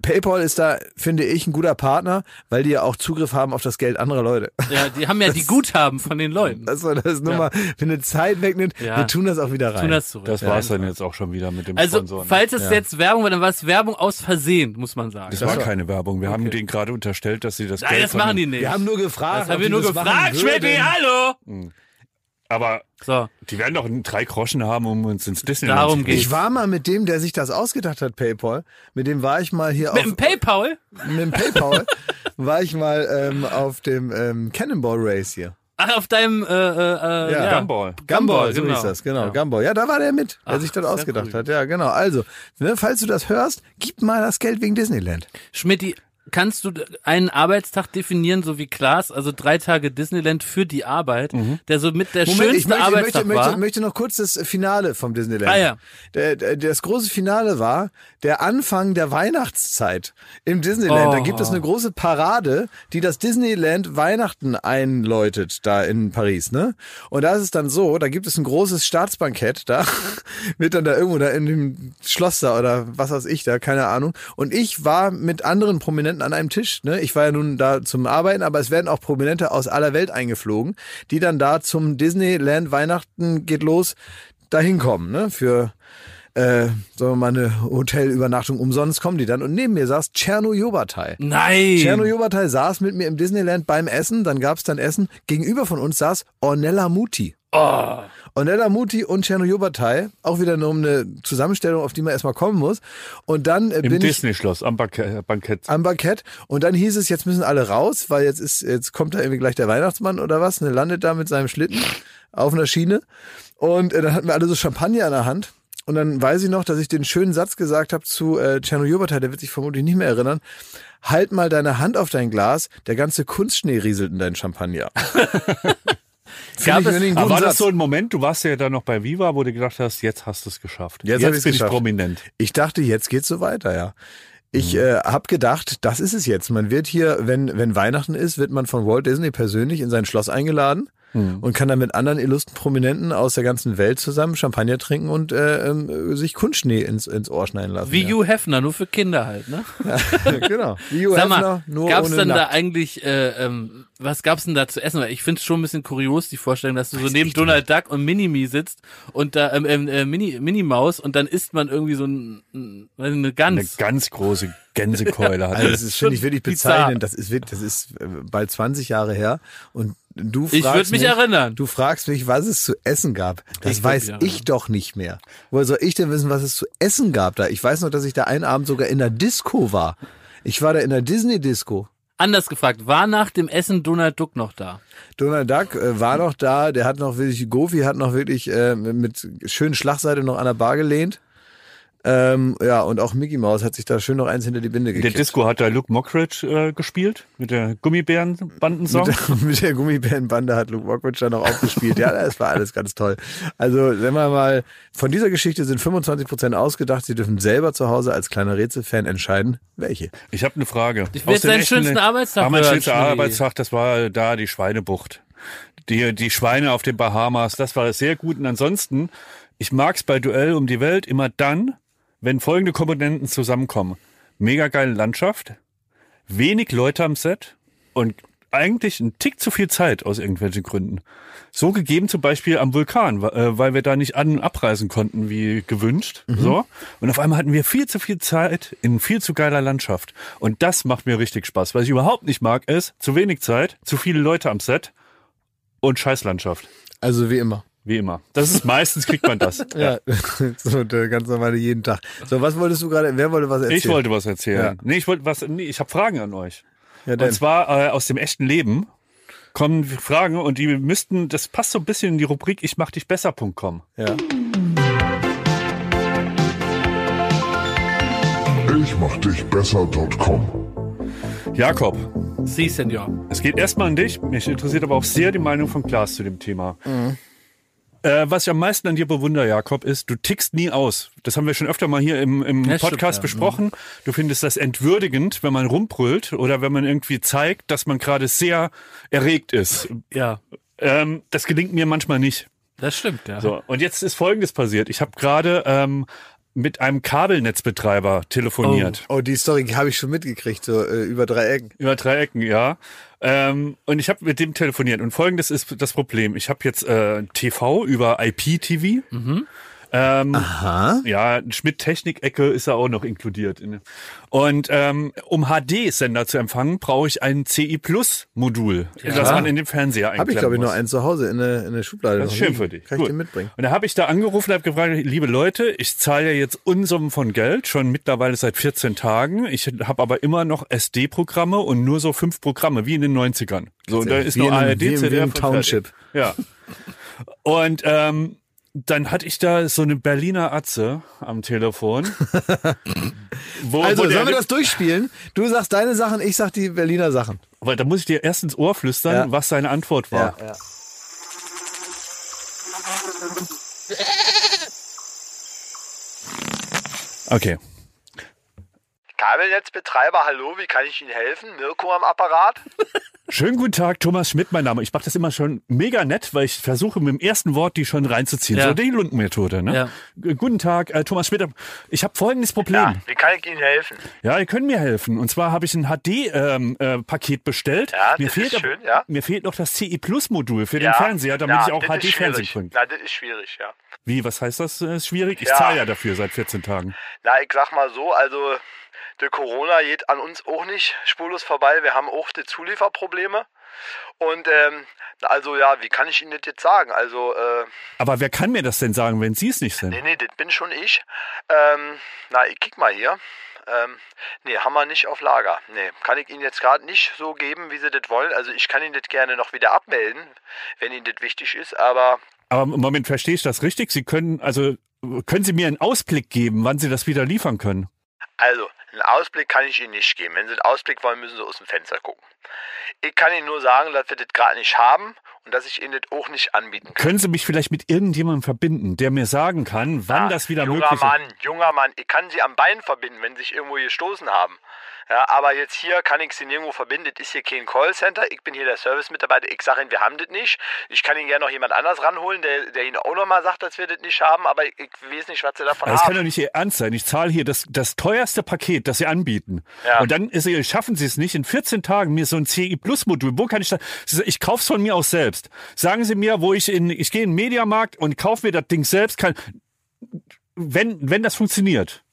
PayPal ist da, finde ich, ein guter Partner, weil die ja auch Zugriff haben auf das Geld anderer Leute. Ja, die haben ja die Guthaben von den Leuten. Das war das nur mal, wenn eine Zeit wegnimmt, Ja. wir tun das auch wieder rein. Tun das zurück. Das war's dann jetzt auch schon wieder mit dem Also, Sponsor. ne? falls es jetzt Werbung war, dann war es Werbung aus Versehen, muss man sagen. Das war keine Werbung. Wir haben denen gerade unterstellt, dass sie das Nein, Geld das machen die nicht. Wir haben nur gefragt. das haben wir nur das gefragt, würden. hallo! Aber So, die werden doch drei Groschen haben, um uns ins Disneyland Darum zu bringen. Ich war mal mit dem, der sich das ausgedacht hat, PayPal. Mit dem war ich mal hier mit auf, dem PayPal? mit dem PayPal, war ich mal ähm, auf dem ähm, Cannonball Race hier. Ach, auf deinem, äh, äh, äh, ja. Gumball. Gumball, so genau. hieß das, genau. Ja. Gumball. Ja, da war der mit, der Ach, sich das ausgedacht cool. hat. Ja, genau. Also, ne, falls du das hörst, gib mal das Geld wegen Disneyland. Schmidti, kannst du einen Arbeitstag definieren, so wie Klaas, also drei Tage Disneyland für die Arbeit, der so mit der Moment, schönste ich möchte, ich Arbeitstag möchte, möchte, war? möchte noch kurz das Finale vom Disneyland. Ah, ja. Der, der, das große Finale war der Anfang der Weihnachtszeit im Disneyland. Da Oh. gibt es eine große Parade, die das Disneyland Weihnachten einläutet, da in Paris, ne? Und da ist es dann so, da gibt es ein großes Staatsbankett, da wird dann da irgendwo da in dem Schloss da oder was weiß ich da, keine Ahnung. Und ich war mit anderen Prominenten Prominenten an einem Tisch. Ne? Ich war ja nun da zum Arbeiten, aber es werden auch Prominente aus aller Welt eingeflogen, die dann da zum Disneyland Weihnachten geht los dahin kommen. Ne? Für äh, sagen wir mal eine Hotelübernachtung umsonst kommen die dann. Und neben mir saß Tscherno Jobatai. Nein. Tscherno Jobatai saß mit mir im Disneyland beim Essen, dann gab's dann Essen. Gegenüber von uns saß Ornella Muti. Oh. Ornella Muti und Tscherno Jobatai, auch wieder nur um eine Zusammenstellung, auf die man erstmal kommen muss. Und dann äh, Im bin ich Disney-Schloss am Banke- Bankett. am Bankett und dann hieß es, jetzt müssen alle raus, weil jetzt ist, jetzt kommt da irgendwie gleich der Weihnachtsmann oder was, ne, landet da mit seinem Schlitten auf einer Schiene und äh, dann hatten wir alle so Champagner in der Hand und dann weiß ich noch, dass ich den schönen Satz gesagt habe zu äh, Tscherno Jobatai, der wird sich vermutlich nicht mehr erinnern, halt mal deine Hand auf dein Glas, der ganze Kunstschnee rieselt in dein Champagner. Gab es- einen Aber guten war das Satz. so ein Moment, du warst ja da noch bei Viva, wo du gedacht hast, jetzt hast du es geschafft. Jetzt Jetzt, bin geschafft. ich prominent. Ich dachte, jetzt geht's so weiter, ja. Ich Mhm. äh, habe gedacht, das ist es jetzt. Man wird hier, wenn, wenn Weihnachten ist, wird man von Walt Disney persönlich in sein Schloss eingeladen Mhm. und kann dann mit anderen illustren Prominenten aus der ganzen Welt zusammen Champagner trinken und äh, ähm, sich Kunstschnee ins, ins Ohr schneiden lassen. Wie ja. Hugh Hefner, nur für Kinder halt, ne? genau. Wie Hugh Sag mal, Hefner, nur gab's ohne dann da Nackt. eigentlich, äh, ähm, was gab's denn da zu essen? Weil ich finde es schon ein bisschen kurios, die Vorstellung, dass du so neben Donald Duck und Minimi sitzt und da ähm, ähm, äh, Mini Mini Maus und dann isst man irgendwie so ein, weiß eine Eine Gans. ganz große Gänsekeule Also das ist, finde ich, wirklich bizarr. bezeichnend. Das ist, wirklich- das ist äh, bald 20 Jahre her und du fragst Ich würd mich mich, erinnern. Du fragst mich, was es zu essen gab. Das Ich weiß ich doch nicht mehr. Woher soll ich denn wissen, was es zu essen gab da? Ich weiß noch, dass ich da einen Abend sogar in der Disco war. Ich war da in der Disney-Disco. Anders gefragt, war nach dem Essen Donald Duck noch da? Donald Duck äh, war noch da, der hat noch wirklich, Goofy hat noch wirklich äh, mit schönen Schlagseite noch an der Bar gelehnt. Ähm, ja, und auch Mickey Mouse hat sich da schön noch eins hinter die Binde In der gekippt. Disco hat da Luke Mockridge äh, gespielt mit der Gummibärenbandensong. Mit der, mit der Gummibärenbande hat Luke Mockridge dann noch aufgespielt. Ja, das war alles ganz toll. Also, sagen wir mal, von dieser Geschichte sind 25 Prozent ausgedacht. Sie dürfen selber zu Hause als kleiner Rätselfan entscheiden, welche. Ich habe eine Frage. Ich will Aus jetzt deinen schönsten Arbeitstag Ah, mein schönster. Arbeitstag, das war da die Schweinebucht. Die, die Schweine auf den Bahamas, das war sehr gut. Und ansonsten, ich mag's bei Duell um die Welt immer dann, wenn folgende Komponenten zusammenkommen. Mega geile Landschaft, wenig Leute am Set und eigentlich ein Tick zu viel Zeit aus irgendwelchen Gründen. So gegeben zum Beispiel am Vulkan, äh, weil wir da nicht an- und abreisen konnten wie gewünscht. So. Und auf einmal hatten wir viel zu viel Zeit in viel zu geiler Landschaft. Und das macht mir richtig Spaß. Was ich überhaupt nicht mag, ist zu wenig Zeit, zu viele Leute am Set und Scheißlandschaft. Also wie immer. Wie immer. Das ist meistens kriegt man das. Ja, so der ganz normale jeden Tag. So, was wolltest du gerade? Wer wollte was erzählen? Ich wollte was erzählen. Ja. Nee, ich wollte was. Nee, ich habe Fragen an euch. Ja, dann. Und zwar äh, aus dem echten Leben kommen Fragen und die müssten, das passt so ein bisschen in die Rubrik ich mach dich besser.com. ja. Ich mach dich besser.com. Jakob, Sie, Senor. es geht erstmal an dich. Mich interessiert aber auch sehr die Meinung von Klaas zu dem Thema. Äh, was ich am meisten an dir bewundere, Jakob, ist, du tickst nie aus. Das haben wir schon öfter mal hier im, im Ja, stimmt, Podcast ja. besprochen. Du findest das entwürdigend, wenn man rumbrüllt oder wenn man irgendwie zeigt, dass man gerade sehr erregt ist. Ja, Ähm, das gelingt mir manchmal nicht. das stimmt, ja. So, und jetzt ist Folgendes passiert. Ich habe gerade ähm, mit einem Kabelnetzbetreiber telefoniert. Oh, die Story habe ich schon mitgekriegt, so äh, über drei Ecken. Über drei Ecken, ja. Ähm, und ich habe mit dem telefoniert. Und folgendes ist das Problem. Ich habe jetzt äh, TV über IPTV. Ähm, Aha. ja, Schmidt-Technik-Ecke ist ja auch noch inkludiert. Und ähm, um HD-Sender zu empfangen, brauche ich ein CI-Plus-Modul, das man in den Fernseher einklemmen Habe ich, glaube ich, noch eins zu Hause in der, in der Schublade. Das noch ist schön liegen. für dich. Kann ich Gut. dir mitbringen. Und da habe ich da angerufen und habe gefragt, liebe Leute, ich zahle ja jetzt Unsummen von Geld, schon mittlerweile seit 14 Tagen. Ich habe aber immer noch SD-Programme und nur so fünf Programme, wie in den 90ern. So, und da ist nur ARD, ZDF Township. fertig. Ja. Und ähm, dann hatte ich da so eine Berliner Atze am Telefon. wo, Also, wo sollen wir das durchspielen? Du sagst deine Sachen, ich sag die Berliner Sachen. Weil da muss ich dir erst ins Ohr flüstern, Ja. was seine Antwort war. ja. Okay. Kabelnetzbetreiber, hallo, wie kann ich Ihnen helfen? Mirko am Apparat? Schönen guten Tag, Thomas Schmidt, mein Name. Ich mache das immer schon mega nett, weil ich versuche mit dem ersten Wort die schon reinzuziehen. Ja. So die Lundenmethode. Ne? Ja. Guten Tag, äh, Thomas Schmidt. Ich habe folgendes Problem. Ja, wie kann ich Ihnen helfen? Ja, ihr könnt mir helfen. Und zwar habe ich ein HD-Paket ähm, äh, bestellt. Ja, mir das fehlt ist aber- schön, ja. Mir fehlt noch das CI Plus Modul für ja, den Fernseher, damit ja, ich auch HD-Fernsehen gucken. Na, das ist schwierig, ja. Wie, was heißt das? Äh, Ist schwierig? Ich Ja. zahle ja dafür seit 14 Tagen. Na, ich sag mal so, also der Corona geht an uns auch nicht spurlos vorbei. Wir haben auch die Zulieferprobleme. Und ähm, also ja, wie kann ich Ihnen das jetzt sagen? Also, äh, Aber wer kann mir das denn sagen, wenn Sie es nicht sind? nee, nee, das bin schon ich. Ähm, na, ich kick mal hier. Ähm, nee, haben wir nicht auf Lager. Nee, kann ich Ihnen jetzt gerade nicht so geben, wie Sie das wollen. Also ich kann Ihnen das gerne noch wieder abmelden, wenn Ihnen das wichtig ist, aber Aber im Moment verstehe ich das richtig. Sie können, also, können Sie mir einen Ausblick geben, wann Sie das wieder liefern können? Also, einen Ausblick kann ich Ihnen nicht geben. Wenn Sie einen Ausblick wollen, müssen Sie aus dem Fenster gucken. Ich kann Ihnen nur sagen, dass wir das gerade nicht haben und dass ich Ihnen das auch nicht anbieten kann. Können Sie mich vielleicht mit irgendjemandem verbinden, der mir sagen kann, wann Ja, das wieder junger möglich ist? Mann, junger Mann, ich kann Sie am Bein verbinden, wenn Sie sich irgendwo gestoßen haben. Ja, aber jetzt hier kann ich Sie nirgendwo verbinden. Das ist hier kein Callcenter. Ich bin hier der Service-Mitarbeiter. Ich sage Ihnen, wir haben das nicht. Ich kann Ihnen gerne noch jemand anders ranholen, der, der Ihnen auch nochmal sagt, dass wir das nicht haben. Aber ich, ich weiß nicht, was Sie davon Aber das kann haben. doch nicht Ihr Ernst sein. Ich zahle hier das, das teuerste Paket, das Sie anbieten. Ja. Und dann ist, schaffen Sie es nicht, in 14 Tagen mir so ein CI-Plus-Modul. Wo kann ich das? Ich kaufe es von mir aus selbst. Sagen Sie mir, wo ich in, ich gehe in den Mediamarkt und kaufe mir das Ding selbst. Kann, wenn, wenn das funktioniert.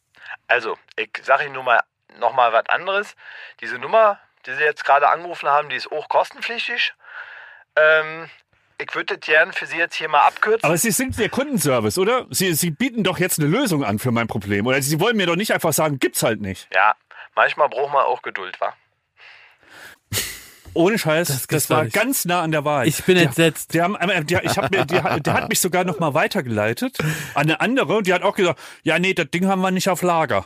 Also, ich sage Ihnen nur mal nochmal was anderes. Diese Nummer, die Sie jetzt gerade angerufen haben, die ist auch kostenpflichtig. Ähm, ich würde das gern für Sie jetzt hier mal abkürzen. Aber Sie sind der Kundenservice, oder? Sie, Sie bieten doch jetzt eine Lösung an für mein Problem. Oder Sie wollen mir doch nicht einfach sagen, gibt's halt nicht. ja, manchmal braucht man auch Geduld, wa? Ohne Scheiß, das, gibt's war ganz nah an der Wahrheit. Ich bin der, entsetzt. Der, haben, der, ich hab mir, der, der hat mich sogar noch mal weitergeleitet an eine andere und die hat auch gesagt, ja nee, das Ding haben wir nicht auf Lager.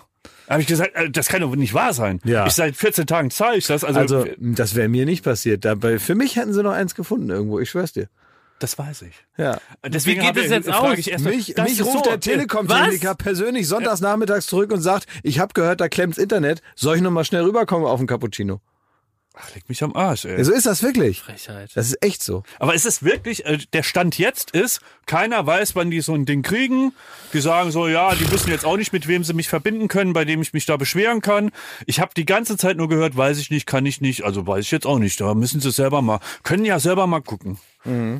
Habe ich gesagt, äh, das kann doch nicht wahr sein. Ja. Ich seit 14 Tagen zahle ich das. Also, Also, das wäre mir nicht passiert. Dabei, für mich hätten sie noch eins gefunden irgendwo, ich schwör's dir. das weiß ich. Ja. Deswegen Wie geht es jetzt aus? Ich erst mal, Mich, das mich ruft so. der Telekom-Techniker persönlich sonntags nachmittags zurück und sagt, ich habe gehört, da klemmt's Internet. Soll ich noch mal schnell rüberkommen auf den Cappuccino? Ach, leg mich am Arsch, ey. Ja, so ist das wirklich. Frechheit. Das ist echt so. Aber ist es wirklich, äh, der Stand jetzt ist, keiner weiß, wann die so ein Ding kriegen. Die sagen so, ja, die wissen jetzt auch nicht, mit wem sie mich verbinden können, bei dem ich mich da beschweren kann. Ich habe die ganze Zeit nur gehört, weiß ich nicht, kann ich nicht. Also weiß ich jetzt auch nicht. Da müssen sie selber mal, können ja selber mal gucken.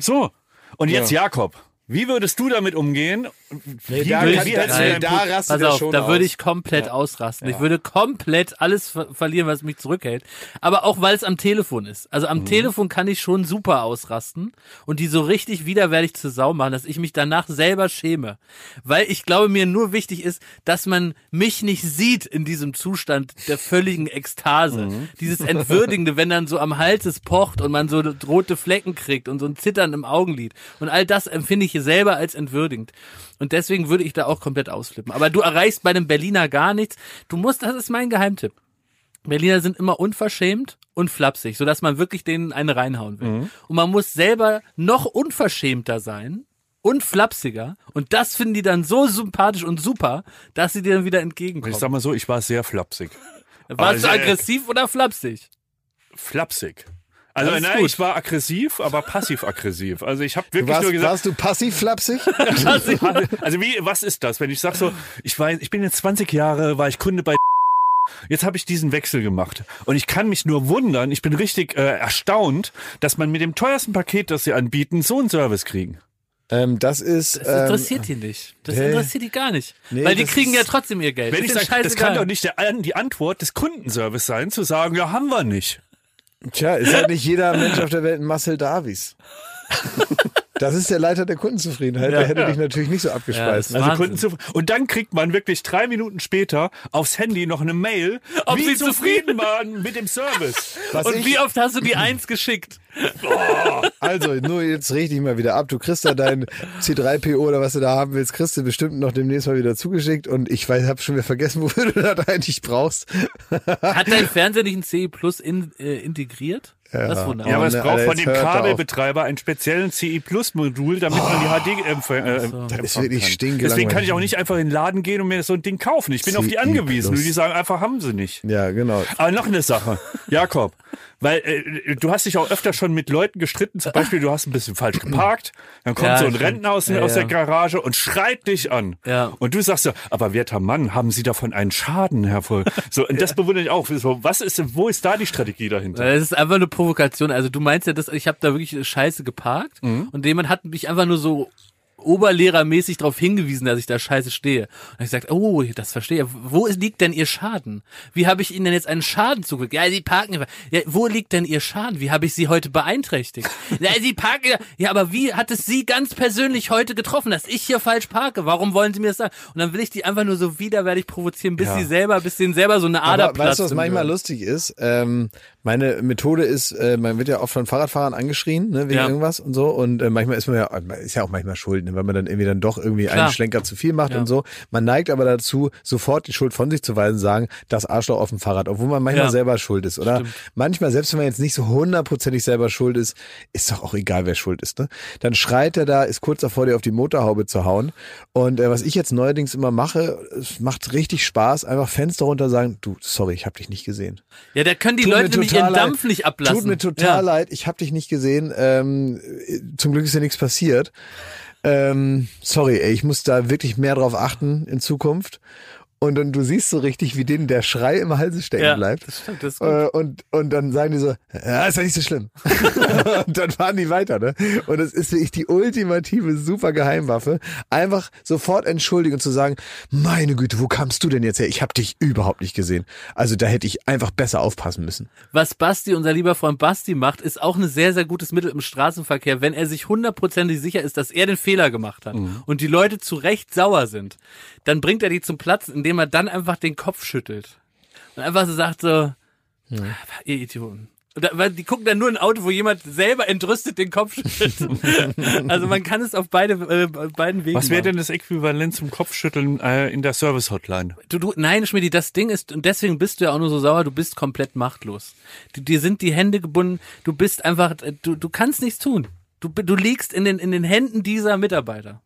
So. Und jetzt Jakob. Wie würdest du damit umgehen? Wie, da hältst du Nein, da Pass er auf, schon da würde ich komplett ausrasten. Ich würde komplett alles ver verlieren, was mich zurückhält. Aber auch weil es am Telefon ist. Also Mhm. am Telefon kann ich schon super ausrasten und die so richtig widerwärtig zur Sau machen, dass ich mich danach selber schäme. Weil ich glaube, mir nur wichtig ist, dass man mich nicht sieht in diesem Zustand der völligen Ekstase. Mhm. Dieses Entwürdigende, wenn dann so am Hals es pocht und man so rote Flecken kriegt und so ein Zittern im Augenlid. Und all das empfinde ich selber als entwürdigend. Und deswegen würde ich da auch komplett ausflippen. Aber du erreichst bei einem Berliner gar nichts. Du musst, das ist mein Geheimtipp. Berliner sind immer unverschämt und flapsig, sodass man wirklich denen eine reinhauen will. Und man muss selber noch unverschämter sein und flapsiger. Und das finden die dann so sympathisch und super, dass sie dir dann wieder entgegenkommen. Ich sag mal so, ich war sehr flapsig. Warst du aggressiv oder flapsig? Flapsig. Also Das nein, gut. ich war aggressiv, aber passiv-aggressiv. Also ich habe wirklich warst, nur gesagt, warst du passiv-flapsig? also wie, was ist das, wenn ich sag so, ich weiß, ich bin jetzt 20 Jahre, war ich Kunde bei Jetzt habe ich diesen Wechsel gemacht und ich kann mich nur wundern, ich bin richtig äh, erstaunt, dass man mit dem teuersten Paket, das sie anbieten, so einen Service kriegen. ähm, das ist. Das ähm, interessiert die nicht. Das nee. interessiert die gar nicht. Nee, Weil die das kriegen ist- ja trotzdem ihr Geld. Wenn ich Ist sage, das kann doch nicht der, die Antwort des Kundenservice sein, zu sagen, ja, haben wir nicht. Tja, ist ja nicht jeder Mensch auf der Welt ein Marcel Davies. Das ist der Leiter der Kundenzufriedenheit. Der hätte dich natürlich nicht so abgespeist. Ja, ne? Also Wahnsinn. Kunden zu, und dann kriegt man wirklich drei Minuten später aufs Handy noch eine Mail, Ob wie sie zufrieden waren mit dem Service. Was Und ich- wie oft hast du die Eins geschickt? Also, nur jetzt richte ich mal wieder ab. Du kriegst da dein C3PO oder was du da haben willst, kriegst du bestimmt noch demnächst mal wieder zugeschickt. Und ich weiß, hab schon wieder vergessen, wofür du das eigentlich brauchst. Hat dein Fernseher nicht ein CE Plus in, äh, integriert? Das ist wunderbar. Ja, aber es braucht von dem. Kabelbetreiber einen speziellen CI Plus Modul, damit man die HD empfangen äh, Das ist wirklich kann. Deswegen kann ich auch nicht einfach in den Laden gehen und mir so ein Ding kaufen. Ich bin auf die CI angewiesen. Plus. Und die sagen einfach, haben sie nicht. Ja, genau. Aber noch eine Sache. Jakob, Weil äh, du hast dich auch öfter schon mit Leuten gestritten, zum Beispiel du hast ein bisschen falsch geparkt, dann kommt Ja, so ein Rentner aus, ja, aus der. Garage und schreit dich an. Ja. Und du sagst so, aber werter Mann, haben Sie davon einen Schaden, Herr Voll? So, und das bewundere ich auch. So, was ist, wo ist da die Strategie dahinter? Es ist einfach eine Provokation. Also du meinst ja, dass ich habe da wirklich scheiße geparkt Mhm. und jemand hat mich einfach nur so oberlehrermäßig darauf hingewiesen, dass ich da scheiße stehe. Und ich sagte, oh, das verstehe. ich. Wo liegt denn Ihr Schaden? Wie habe ich Ihnen denn jetzt einen Schaden zugefügt? Ja, Sie parken. Ja, wo liegt denn Ihr Schaden? Wie habe ich Sie heute beeinträchtigt? ja, Sie parken. Ja, aber wie hat es Sie ganz persönlich heute getroffen, dass ich hier falsch parke? Warum wollen Sie mir das sagen? Und dann will ich die einfach nur so widerwärtig provozieren, bis sie selber, bis denen selber so eine Ader Aber weißt du, was platzt manchmal Gehirn. lustig ist? Ähm, meine Methode ist, äh, man wird ja oft von Fahrradfahrern angeschrien, ne, wegen Ja. irgendwas und so. Und äh, manchmal ist man ja, ist ja auch manchmal schuld, ne, weil man dann irgendwie dann doch irgendwie Klar. einen Schlenker zu viel macht Ja. und so. Man neigt aber dazu, sofort die Schuld von sich zu weisen, sagen, das Arschloch auf dem Fahrrad, obwohl man manchmal Ja. selber schuld ist, oder? Manchmal, selbst wenn man jetzt nicht so hundertprozentig selber schuld ist, ist doch auch egal, wer schuld ist, ne? Dann schreit er da, ist kurz davor, dir auf die Motorhaube zu hauen. Und äh, was ich jetzt neuerdings immer mache, es macht richtig Spaß, einfach Fenster runter sagen, du, sorry, ich habe dich nicht gesehen. Ja, da können die mir Leute nämlich total ihren leid. Dampf nicht ablassen. Tut mir total ja. leid, ich habe dich nicht gesehen. Ähm, zum Glück ist ja nichts passiert. Ähm, sorry, ey, ich muss da wirklich mehr drauf achten in Zukunft. Und dann du siehst so richtig, wie denen der Schrei im Halse stecken Ja, bleibt. das stimmt, das ist gut. Äh, und, und dann sagen die so, ja, ist ja nicht so schlimm. und dann fahren die weiter, ne? Und das ist wirklich die ultimative super Geheimwaffe. Einfach sofort entschuldigen und zu sagen, meine Güte, wo kamst du denn jetzt her? Ich habe dich überhaupt nicht gesehen. Also da hätte ich einfach besser aufpassen müssen. Was Basti, unser lieber Freund Basti macht, ist auch ein sehr, sehr gutes Mittel im Straßenverkehr, wenn er sich hundertprozentig sicher ist, dass er den Fehler gemacht hat Mhm. und die Leute zu Recht sauer sind, dann bringt er die zum Platz, indem er dann einfach den Kopf schüttelt. Und einfach so sagt so, "Ah, ihr Idioten. Und da, weil die gucken dann nur ein Auto, wo jemand selber entrüstet den Kopf schüttelt. also man kann es auf beide, äh, beiden Wegen Was wäre denn das Äquivalent zum Kopfschütteln äh, in der Service-Hotline? Du, du, nein, Schmidti, das Ding ist, und deswegen bist du ja auch nur so sauer, du bist komplett machtlos. Du, dir sind die Hände gebunden, du bist einfach, du, du kannst nichts tun. Du, du liegst in den, in den Händen dieser Mitarbeiter.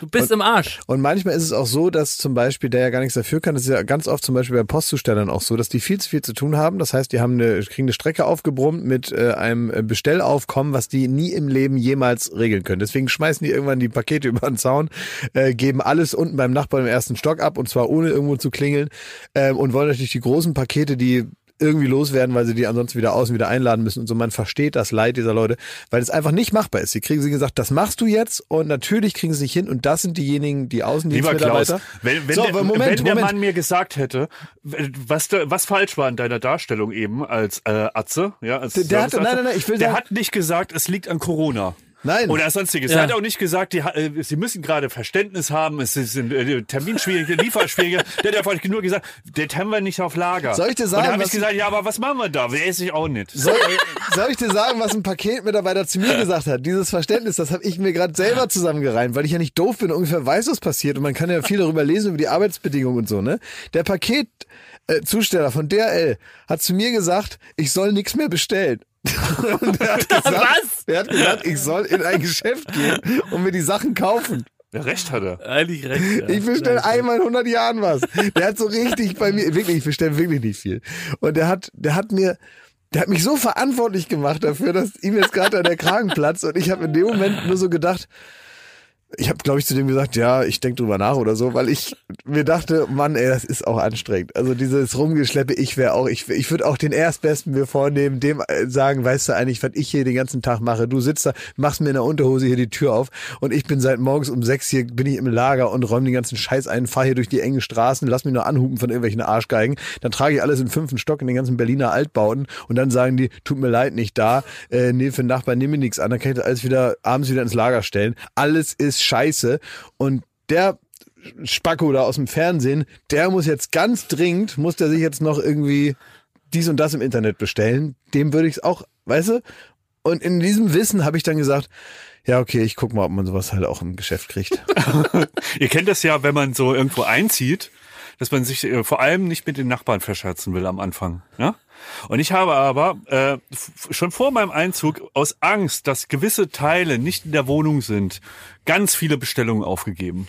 Du bist im Arsch. Und manchmal ist es auch so, dass zum Beispiel der ja gar nichts dafür kann. Das ist ja ganz oft zum Beispiel bei Postzustellern auch so, dass die viel zu viel zu tun haben. Das heißt, die haben eine, kriegen eine Strecke aufgebrummt mit äh, einem äh, Bestellaufkommen, was die nie im Leben jemals regeln können. Deswegen schmeißen die irgendwann die Pakete über den Zaun, äh, geben alles unten beim Nachbarn im ersten Stock ab und zwar ohne irgendwo zu klingeln ähm, und wollen natürlich die großen Pakete, die irgendwie loswerden, weil sie die ansonsten wieder außen wieder einladen müssen und so. Man versteht das Leid dieser Leute, weil es einfach nicht machbar ist. Sie kriegen sie gesagt, das machst du jetzt und natürlich kriegen sie nicht hin und das sind diejenigen, die Lieber Außendienstmitarbeiter. Klaus, wenn, wenn, so, der, Moment, wenn der Moment. Mann mir gesagt hätte, was, da- was falsch war in deiner Darstellung eben als äh, Atze, ja, als Der- der hat- nein, nein, nein, ich will der sagen- hat nicht gesagt, es liegt an Corona. Nein. Oder sonstiges. Ja. Er hat auch nicht gesagt, die, äh, sie müssen gerade Verständnis haben, es sind äh, Terminschwierige, Lieferschwierige. Der hat einfach nur gesagt, das haben wir nicht auf Lager. Soll ich dir Und sagen, da habe ich was- gesagt, ja, aber was machen wir da? Weiß ich auch nicht. Soll, soll ich dir sagen, was ein Paketmitarbeiter zu mir gesagt hat? Dieses Verständnis, das habe ich mir gerade selber zusammengereimt, weil ich ja nicht doof bin und ungefähr weiß, was passiert. Und man kann ja viel darüber lesen, über die Arbeitsbedingungen und so. Ne? Der Paketzusteller von DRL hat zu mir gesagt, ich soll nichts mehr bestellen. Und er hat gesagt, Was? Er hat gesagt, ich soll in ein Geschäft gehen und mir die Sachen kaufen. Ja, recht hat er. Eigentlich recht. Ja. Ich bestelle einmal in 100 Jahren was. Der hat so richtig bei mir, wirklich, ich bestelle wirklich nicht viel. Und der hat, der hat mir, der hat mich so verantwortlich gemacht dafür, dass ihm jetzt gerade der Kragen platzt. Und ich habe in dem Moment nur so gedacht, ich habe, glaube ich, zu dem gesagt, ja, ich denk drüber nach oder so, weil ich mir dachte, Mann, ey, das ist auch anstrengend. Also dieses Rumgeschleppe, ich wäre auch, ich, ich würde auch den Erstbesten mir vornehmen, dem äh, sagen, weißt du eigentlich, was ich hier den ganzen Tag mache. Du sitzt da, machst mir in der Unterhose hier die Tür auf und ich bin seit morgens um sechs hier, bin ich im Lager und räume den ganzen Scheiß ein, fahre hier durch die engen Straßen, lass mich nur anhupen von irgendwelchen Arschgeigen. Dann trage ich alles in fünften Stock in den ganzen Berliner Altbauten und dann sagen die, tut mir leid, nicht da, äh, nee, für den Nachbarn nehme ich nichts an, dann kann ich das alles wieder abends wieder ins Lager stellen. Alles ist scheiße und der Spacko da aus dem Fernsehen, der muss jetzt ganz dringend, muss der sich jetzt noch irgendwie dies und das im Internet bestellen. Dem würde ich es auch, weißt du? Und in diesem Wissen habe ich dann gesagt, ja, okay, ich guck mal, ob man sowas halt auch im Geschäft kriegt. Ihr kennt das ja, wenn man so irgendwo einzieht, dass man sich äh, vor allem nicht mit den Nachbarn verscherzen will am Anfang. Ja? Und ich habe aber äh, schon vor meinem Einzug aus Angst, dass gewisse Teile nicht in der Wohnung sind, ganz viele Bestellungen aufgegeben.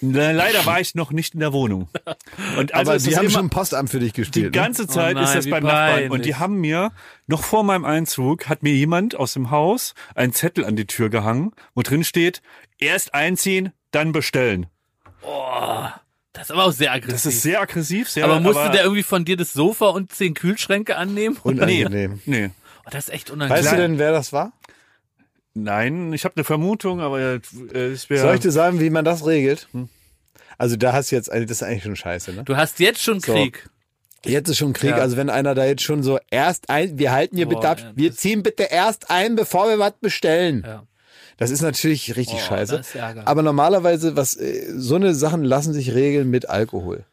Na, leider war ich noch nicht in der Wohnung. Und also Aber die ist haben schon Postamt für dich Die gespielt. ne? ganze Zeit Oh nein, ist das beim Nachbarn. Und peinlich. die haben mir, noch vor meinem Einzug, hat mir jemand aus dem Haus einen Zettel an die Tür gehangen, wo drin steht, erst einziehen, dann bestellen. Das ist aber auch sehr aggressiv. Das ist sehr aggressiv, sehr aber musste der irgendwie von dir das Sofa und zehn Kühlschränke annehmen? Und Nee, Unangenehm. nee. Oh, das ist echt unangenehm. Weißt du denn, wer das war? Nein, ich habe eine Vermutung, aber äh, es wäre. Soll ich dir sagen, wie man das regelt? Also da hast du jetzt, das ist eigentlich schon scheiße, ne? Du hast jetzt schon So. Krieg. Jetzt ist schon Krieg, Ja. also wenn einer da jetzt schon so erst ein, wir halten hier Boah, bitte ab, ja, wir ziehen bitte erst ein, bevor wir was bestellen. Ja. Das ist natürlich richtig Oh, scheiße. Aber normalerweise, was äh, so eine Sachen lassen sich regeln mit Alkohol.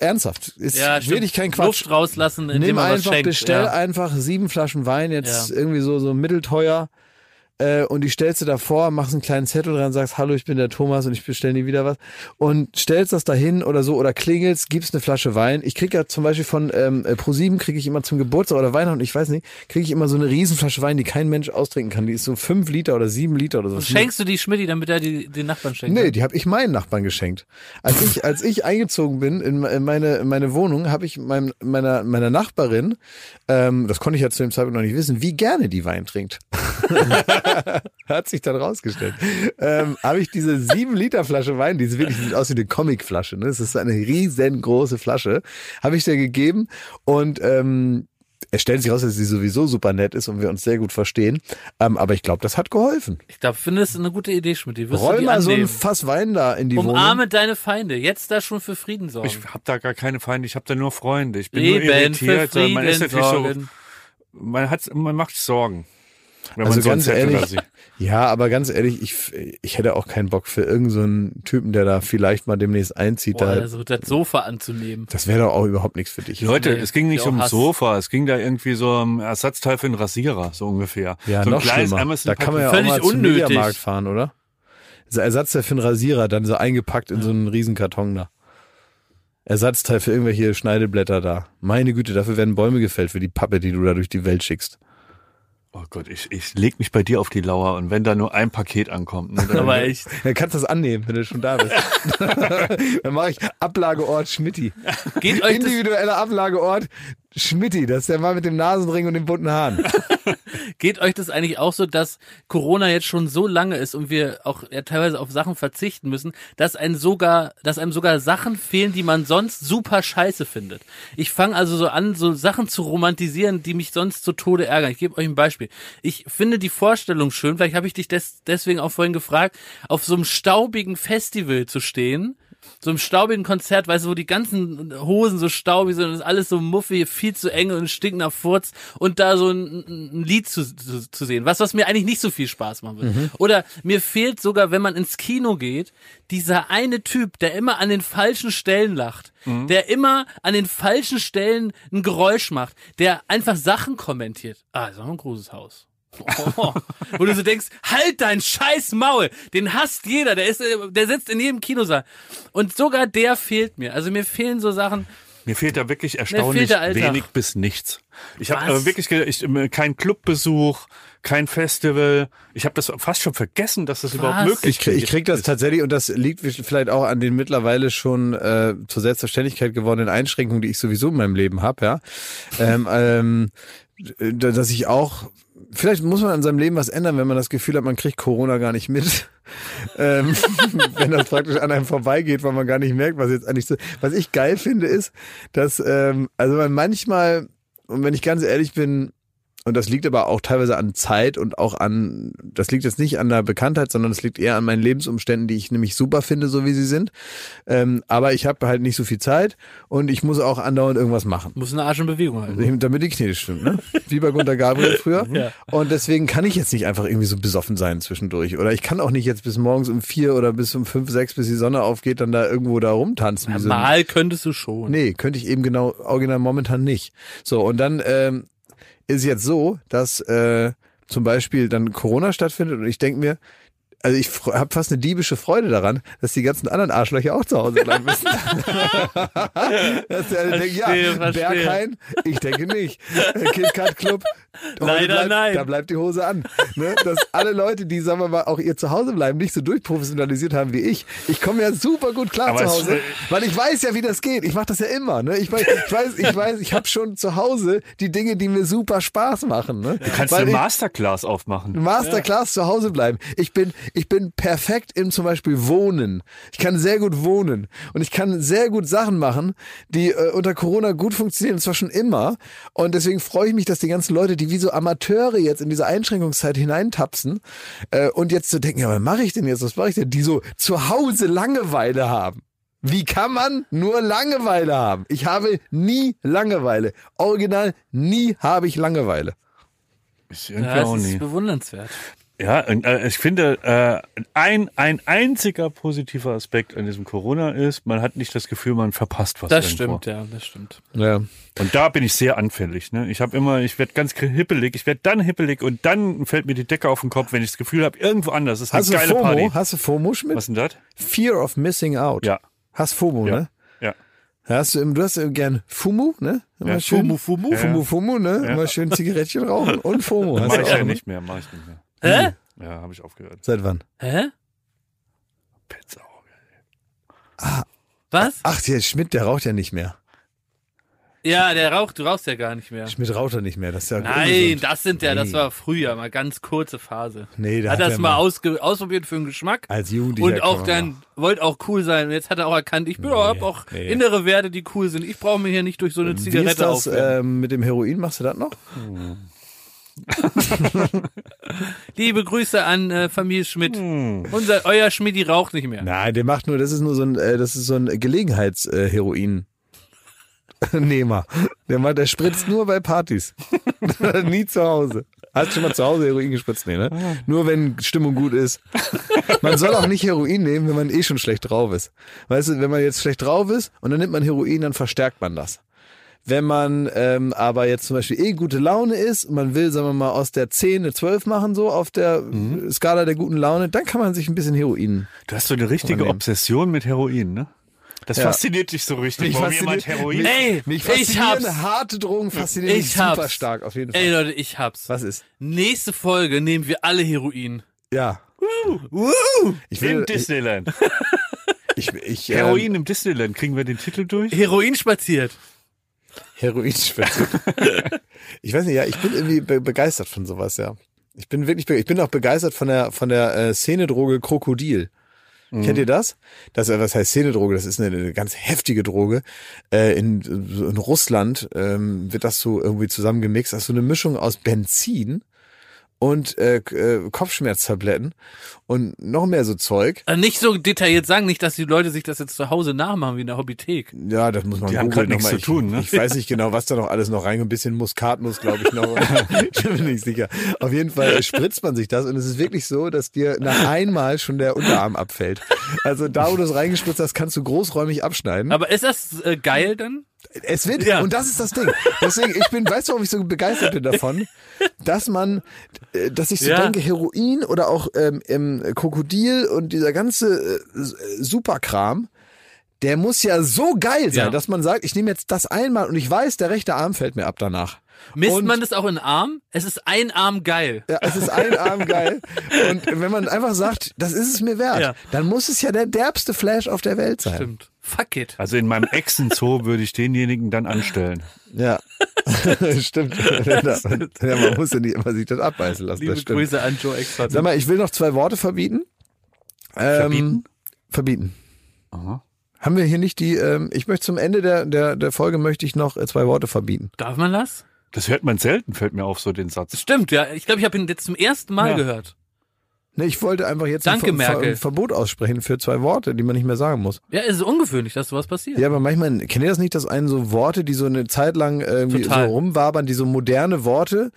Ernsthaft, ist Ja, wirklich kein Quatsch. Luft rauslassen, indem Nimm man was einfach, schenkt. bestell ja. einfach sieben Flaschen Wein, jetzt Ja. irgendwie so, so mittelteuer. Äh, und die stellst du davor, machst einen kleinen Zettel dran, sagst, hallo, ich bin der Thomas und ich bestelle nie wieder was. Und stellst das dahin oder so oder klingelst, gibst eine Flasche Wein. Ich krieg ja zum Beispiel von ähm, Pro7 kriege ich immer zum Geburtstag oder Weihnachten, ich weiß nicht, kriege ich immer so eine Riesenflasche Wein, die kein Mensch austrinken kann. Die ist so fünf Liter oder sieben Liter oder so. Schenkst du die Schmidti, damit er die, den Nachbarn schenkt? Nee, die habe ich meinen Nachbarn geschenkt. Als ich, als ich eingezogen bin in, in meine, in meine Wohnung, habe ich meinem, meiner, meiner Nachbarin, ähm, das konnte ich ja zu dem Zeitpunkt noch nicht wissen, wie gerne die Wein trinkt. Hat sich dann rausgestellt. Ähm, habe ich diese sieben Liter Flasche Wein, die ist wirklich sieht aus wie eine Comicflasche, ne? Das ist eine riesengroße Flasche, habe ich dir gegeben und ähm, es stellt sich raus, dass sie sowieso super nett ist und wir uns sehr gut verstehen. Ähm, aber ich glaube, das hat geholfen. Ich glaube, findest du eine gute Idee, du Roll mal so ein? Fass Wein da in die Wohnung. Umarme deine Feinde. Jetzt da schon für Frieden sorgen. ich habe da gar keine Feinde, ich habe da nur Freunde. Ich bin nur Leben für irritiert. Man ist natürlich so, sorgen. man hat, man macht Sorgen. Wenn Also man so ganz ehrlich, ja, aber ganz ehrlich, ich, ich hätte auch keinen Bock für irgendeinen so einen Typen, der da vielleicht mal demnächst einzieht. Boah, da, also das Sofa anzunehmen. das wäre doch auch überhaupt nichts für dich. Leute, Nee, es ging nicht um Hass. Sofa, es ging da irgendwie so um Ersatzteil für einen Rasierer, so ungefähr. Ja, so ein noch kleines schlimmer. Amazon Da kann man ja Völlig auch mal zum unnötig. Mediamarkt fahren, oder? So Ersatzteil für einen Rasierer, dann so eingepackt in so einen Riesenkarton da. Ersatzteil für irgendwelche Schneideblätter da. Meine Güte, dafür werden Bäume gefällt für die Pappe, die du da durch die Welt schickst. Oh Gott, ich, ich leg mich bei dir auf die Lauer und wenn da nur ein Paket ankommt, ne, dann, Aber echt. Dann kannst du das annehmen, wenn du schon da bist. dann mache ich Ablageort Schmitti. Geht euch das, Individueller Ablageort Schmitti, das ist der Mann mit dem Nasenring und den bunten Haaren. geht euch das eigentlich auch so, dass Corona jetzt schon so lange ist und wir auch ja, teilweise auf Sachen verzichten müssen, dass einem sogar, dass einem sogar Sachen fehlen, die man sonst super scheiße findet. Ich fange also so an, so Sachen zu romantisieren, die mich sonst zu Tode ärgern. Ich gebe euch ein Beispiel. Ich finde die Vorstellung schön, vielleicht habe ich dich des, deswegen auch vorhin gefragt, auf so einem staubigen Festival zu stehen, so einem staubigen Konzert, weißt du, wo die ganzen Hosen so staubig sind und ist alles so muffig, viel zu eng und stinkt nach Furz und da so ein, ein Lied zu, zu, zu sehen. Was, was mir eigentlich nicht so viel Spaß machen würde. Oder mir fehlt sogar, wenn man ins Kino geht, dieser eine Typ, der immer an den falschen Stellen lacht, der immer an den falschen Stellen ein Geräusch macht, der einfach Sachen kommentiert. Ah, ist auch ein großes Haus. Oh, wo du so denkst, halt dein scheiß Maul, den hasst jeder, der ist, äh, der sitzt in jedem Kinosaal. Und sogar der fehlt mir. Also mir fehlen so Sachen, mir fehlt da wirklich erstaunlich wenig bis nichts. Ich habe Was? äh, wirklich ich, äh, kein Clubbesuch, kein Festival. Ich habe das fast schon vergessen, dass das überhaupt möglich Ich krieg, ich krieg das ist. tatsächlich und das liegt vielleicht auch an den mittlerweile schon äh, zur Selbstverständlichkeit gewordenen Einschränkungen, die ich sowieso in meinem Leben habe, ja. ähm, ähm, dass ich auch Vielleicht muss man an seinem Leben was ändern, wenn man das Gefühl hat, man kriegt Corona gar nicht mit. ähm, wenn das praktisch an einem vorbeigeht, weil man gar nicht merkt, was jetzt eigentlich so. Was ich geil finde, ist, dass ähm, also man manchmal, und wenn ich ganz ehrlich bin, und das liegt aber auch teilweise an Zeit und auch an, das liegt jetzt nicht an der Bekanntheit, sondern es liegt eher an meinen Lebensumständen, die ich nämlich super finde, so wie sie sind. Ähm, aber ich habe halt nicht so viel Zeit und ich muss auch andauernd irgendwas machen. muss eine Arsch in Bewegung halten. Damit die Knete stimmt, ne? Wie bei Gunter Gabriel früher. Ja. Und deswegen kann ich jetzt nicht einfach irgendwie so besoffen sein zwischendurch. Oder ich kann auch nicht jetzt bis morgens um vier oder bis um fünf, sechs, bis die Sonne aufgeht, dann da irgendwo da rumtanzen. ein- Mal könntest du schon. Nee, könnte ich eben genau original momentan nicht. So, und dann ähm, ist jetzt so, dass äh, zum Beispiel dann Corona stattfindet und ich denke mir, also ich habe fast eine diebische Freude daran, dass die ganzen anderen Arschlöcher auch zu Hause bleiben müssen. dass der denkt, ja, Verstehe. Berghain, ich denke nicht. KitKat Club, heute Leider bleibt, nein. Da bleibt die Hose an. Ne? Dass alle Leute, die, sagen wir mal, auch ihr Zuhause bleiben, nicht so durchprofessionalisiert haben wie ich. Ich komme ja super gut klar Aber zu Hause, weil ich weiß ja, wie das geht. Ich mache das ja immer. Ne? Ich weiß, ich weiß, ich weiß, ich habe schon zu Hause die Dinge, die mir super Spaß machen. Ne? Du kannst Weil eine Masterclass aufmachen. Masterclass zu Hause bleiben. Ich bin, ich bin perfekt im zum Beispiel Wohnen. Ich kann sehr gut wohnen und ich kann sehr gut Sachen machen, die äh, unter Corona gut funktionieren, und zwar schon immer. Und deswegen freue ich mich, dass die ganzen Leute, die wie so Amateure jetzt in diese Einschränkungszeit hineintapsen äh, und jetzt so denken, ja, was mache ich denn jetzt? Was mache ich denn? Die so zu Hause Langeweile haben. Wie kann man nur Langeweile haben? Ich habe nie Langeweile. Original, nie habe ich Langeweile. Ich irgendwie Ja, auch das ist nie. bewundernswert. Ja, und, äh, ich finde, äh, ein, ein einziger positiver Aspekt an diesem Corona ist, man hat nicht das Gefühl, man verpasst was Das irgendwo. stimmt, ja, das stimmt. Ja. Und da bin ich sehr anfällig. Ne? Ich habe immer, ich werde ganz hippelig, ich werde dann hippelig und dann fällt mir die Decke auf den Kopf, wenn ich das Gefühl habe, irgendwo anders ist eine Hast du geile FOMO? Party. Hast du FOMO, Schmidt? Was denn das? Fear of Missing Out. Ja. Hast FOMO, Ja. ne? Ja. Hast du, du hast gern FUMU, ne? Immer Ja, schön, Fumu, Fumu. Ja. FUMU, FUMU, ne? Ja. Immer schön Zigarettchen rauchen und FOMO. Mach ich ja ne? nicht mehr, mach ich nicht mehr. Hä? Ja, habe ich aufgehört. Seit wann? Hä? Petzauge. Was? Ach, der Schmidt, der raucht ja nicht mehr. Ja, der raucht, du rauchst ja gar nicht mehr. Schmidt raucht er nicht mehr. Das ist ja Nein, ungesund. das sind ja, das Nee. war früher, mal ganz kurze Phase. Nee, da hat hat das er mal mal- ausge ausprobiert für den Geschmack. Als Jugendlicher Und kann auch man dann wollte auch cool sein. Und jetzt hat er auch erkannt, ich bin hab auch nee. innere Werte, die cool sind. Ich brauche mir hier nicht durch so eine Wie ist Zigarette das aufwärmen. ähm, mit dem Heroin? Machst du das noch? Liebe Grüße an äh, Familie Schmidt. Hm. Unser, euer Schmidti raucht nicht mehr. Nein, der macht nur, das ist nur so ein, äh, das ist so ein Gelegenheitsheroin. Nehmer. Der macht, der spritzt nur bei Partys. Nie zu Hause. Hast du schon mal zu Hause Heroin gespritzt? Nee, ne? Nur wenn Stimmung gut ist. Man soll auch nicht Heroin nehmen, wenn man eh schon schlecht drauf ist. Weißt du, wenn man jetzt schlecht drauf ist und dann nimmt man Heroin, dann verstärkt man das. Wenn man ähm, aber jetzt zum Beispiel eh gute Laune ist und man will, sagen wir mal, aus der 10 eine 12 machen, so auf der Skala der guten Laune, dann kann man sich ein bisschen Heroin Du hast so eine richtige. Obsession mit Heroin, ne? Das Ja. fasziniert dich so richtig, warum jemand Heroin... Ey, Mich ich hab's. harte Drogen faszinieren mich Ich hab's. super stark auf jeden Fall. Ey Leute, ich hab's. Was ist? Nächste Folge nehmen wir alle Heroin. Ja. Ich In will Disneyland. ich, ich, ich ähm, Heroin im Disneyland. Kriegen wir den Titel durch? Heroin spaziert. Heroin Ich weiß nicht, ja, ich bin irgendwie be begeistert von sowas, ja. Ich bin wirklich, ich bin auch begeistert von der von der äh, Szenedroge Krokodil. Kennt ihr das? Das äh, was heißt Szenedroge? Das ist eine, eine ganz heftige Droge. Äh, in, in Russland ähm, wird das so irgendwie zusammengemixt. Das ist so eine Mischung aus Benzin und äh, äh, Kopfschmerztabletten und noch mehr so Zeug. Äh, nicht so detailliert sagen, nicht, dass die Leute sich das jetzt zu Hause nachmachen wie in der Hobbythek. Ja, das muss man Die haben googeln grad nichts nochmal. zu tun, ne? Ich, ich weiß nicht genau, was da noch alles noch rein. Ein bisschen Muskatnuss, glaube ich noch. ich bin mir nicht sicher. Auf jeden Fall spritzt man sich das und es ist wirklich so, dass dir nach einmal schon der Unterarm abfällt. Also da, wo du es reingespritzt hast, kannst du großräumig abschneiden. Aber ist das äh, geil dann? Es wird, Ja. und das ist das Ding. Deswegen, ich bin, weißt du, warum ich so begeistert bin davon? Dass man, äh, dass ich so Ja. denke, Heroin oder auch ähm, ähm, Krokodil und dieser ganze äh, Superkram, der muss ja so geil sein, Ja. dass man sagt, ich nehme jetzt das einmal und ich weiß, der rechte Arm fällt mir ab danach. Misst Und- man das auch in Arm? Es ist ein Arm geil. Ja, es ist ein Arm geil. Und wenn man einfach sagt, das ist es mir wert, Ja. dann muss es ja der derbste Flash auf der Welt sein. Stimmt. Fuck it. Also in meinem Exen-Zoo würde ich denjenigen dann anstellen. Ja, stimmt. ja, man muss ja nicht immer sich das abbeißen lassen. Liebe. Grüße an Joe Expert. Sag mal, ich will noch zwei Worte verbieten. Ähm, Verbieten? Verbieten. Aha. Haben wir hier nicht die, ähm, ich möchte zum Ende der, der, der Folge möchte ich noch äh, zwei Worte verbieten. Darf man das? Das hört man selten, fällt mir auf, so den Satz. Stimmt, ja. Ich glaube, ich habe ihn jetzt zum ersten Mal Ja. gehört. Ne, ich wollte einfach jetzt Danke, ein, Ver Merkel. Ver Verbot aussprechen für zwei Worte, die man nicht mehr sagen muss. Ja, es ist ungewöhnlich, dass sowas passiert. Ja, aber manchmal, kennt ihr das nicht, dass einen so Worte, die so eine Zeit lang irgendwie Total. so rumwabern, die so moderne Worte,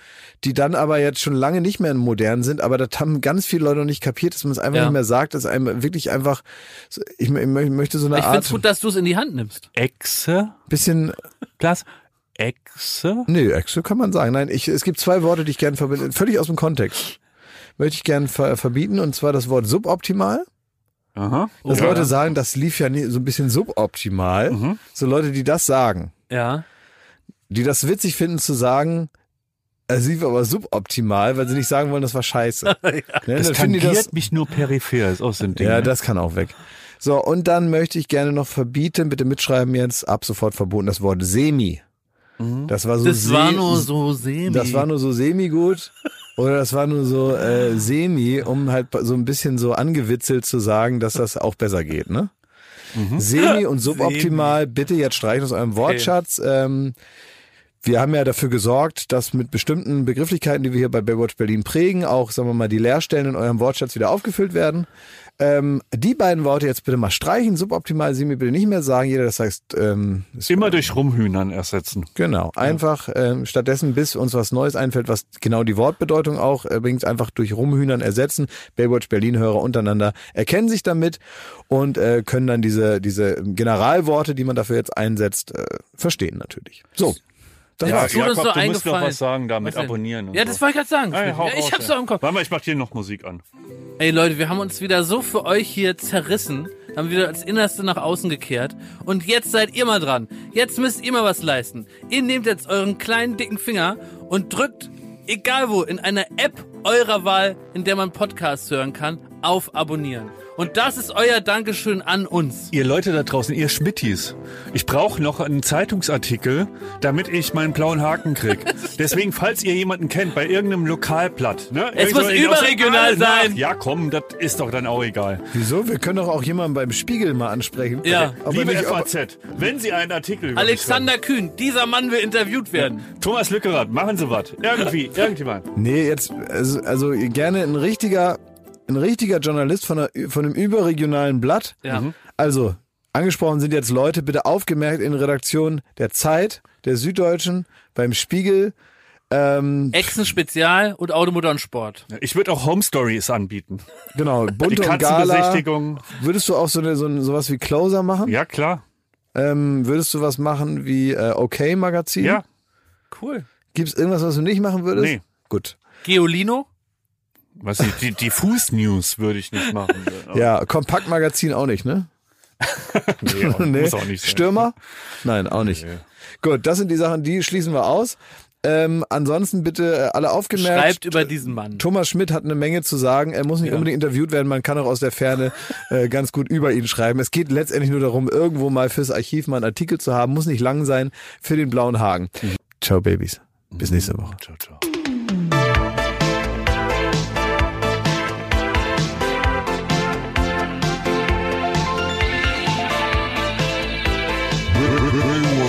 die dann aber jetzt schon lange nicht mehr modern sind, aber das haben ganz viele Leute noch nicht kapiert, dass man es einfach Ja. nicht mehr sagt, dass einem wirklich einfach, ich, mö- möchte so eine ich finde Art, es gut, dass du es in die Hand nimmst. Exe? bisschen, Glas? Exe? nee, so kann man sagen. Nein, ich, es gibt zwei Worte, die ich gerne verbinde, völlig aus dem Kontext. Möchte ich gern ver verbieten und zwar das Wort suboptimal. Aha. Dass Ja. Leute sagen, das lief ja nie, so ein bisschen suboptimal. Mhm. So Leute, die das sagen, Ja. die das witzig finden zu sagen, es lief aber suboptimal, weil sie nicht sagen wollen, das war scheiße. Ne, Das finden die tangiert mich nur peripher, ist auch so ein Ding. Ja, ne? das kann auch weg. So, und dann möchte ich gerne noch verbieten, bitte mitschreiben jetzt, ab sofort verboten, das Wort semi. Das war so Das war nur so semi. Das war nur so semi gut. Oder das war nur so äh, semi, um halt so ein bisschen so angewitzelt zu sagen, dass das auch besser geht, ne? Semi und suboptimal, bitte jetzt streichen aus eurem Wortschatz. Ähm, wir haben ja dafür gesorgt, dass mit bestimmten Begrifflichkeiten, die wir hier bei Baywatch Berlin prägen, auch, sagen wir mal, die Leerstellen in eurem Wortschatz wieder aufgefüllt werden. Ähm, die beiden Worte jetzt bitte mal streichen. Suboptimal, semi bitte nicht mehr sagen. Jeder, das heißt, ähm, Immer durch Rumhühnern ersetzen. Genau, einfach ähm, stattdessen, bis uns was Neues einfällt, was genau die Wortbedeutung auch äh, bringt, einfach durch Rumhühnern ersetzen. Baywatch Berlin-Hörer untereinander erkennen sich damit und äh, können dann diese, diese Generalworte, die man dafür jetzt einsetzt, äh, verstehen natürlich. So, das Ja, war's. Jakob, du musst noch was sagen da mit Was abonnieren Ja, so. das wollte ich gerade sagen. Ey, ja, ich hab's ey. doch im Kopf. Warte mal, ich mach dir noch Musik an. Ey Leute, wir haben uns wieder so für euch hier zerrissen, haben wieder das Innerste nach außen gekehrt und jetzt seid ihr mal dran. Jetzt müsst ihr mal was leisten. Ihr nehmt jetzt euren kleinen dicken Finger und drückt, egal wo, in einer App eurer Wahl, in der man Podcasts hören kann, auf Abonnieren. Und das ist euer Dankeschön an uns. Ihr Leute da draußen, ihr Schmittis, ich brauche noch einen Zeitungsartikel, damit ich meinen blauen Haken krieg. Deswegen, falls ihr jemanden kennt bei irgendeinem Lokalblatt, ne? Es muss überregional Nach- sein. Ja, komm, das ist doch dann auch egal. Wieso? Wir können doch auch jemanden beim Spiegel mal ansprechen. Ja. aber Liebe nicht, FAZ, wenn Sie einen Artikel über mich Alexander Kühn, dieser Mann will interviewt werden. schreiben- Thomas Lückerath, machen Sie was. Irgendwie, irgendjemand. Nee, jetzt, also, also gerne ein richtiger, ein richtiger Journalist von, einer, von einem überregionalen Blatt. Ja. Also, angesprochen sind jetzt Leute, bitte aufgemerkt in Redaktion der Zeit, der Süddeutschen, beim Spiegel. Ähm, Echsen Spezial und Automotor und Sport. Ich würde auch Home Stories anbieten. genau, Die Bunt und Gala. Würdest du auch so, eine, so ein, sowas wie Closer machen? Ja, klar. Ähm, würdest du was machen wie äh, Okay Magazin? Ja, Cool. Gibt's irgendwas, was du nicht machen würdest? Nee. Gut. Geolino? Was ich, die, die Fußnews würde ich nicht machen. Ja, Kompaktmagazin auch nicht, ne? nee, auch, nee. muss auch nicht sein. Stürmer? Nein, auch nicht. Gut, das sind die Sachen, die schließen wir aus. Ähm, ansonsten bitte äh, alle aufgemerkt. Schreibt über diesen Mann. Thomas Schmidt hat eine Menge zu sagen. Er muss nicht unbedingt interviewt werden. Man kann auch aus der Ferne äh, ganz gut über ihn schreiben. Es geht letztendlich nur darum, irgendwo mal fürs Archiv mal einen Artikel zu haben. Muss nicht lang sein für den blauen Haken. Ciao, Babys. Bis nächste Woche. Ciao, ciao.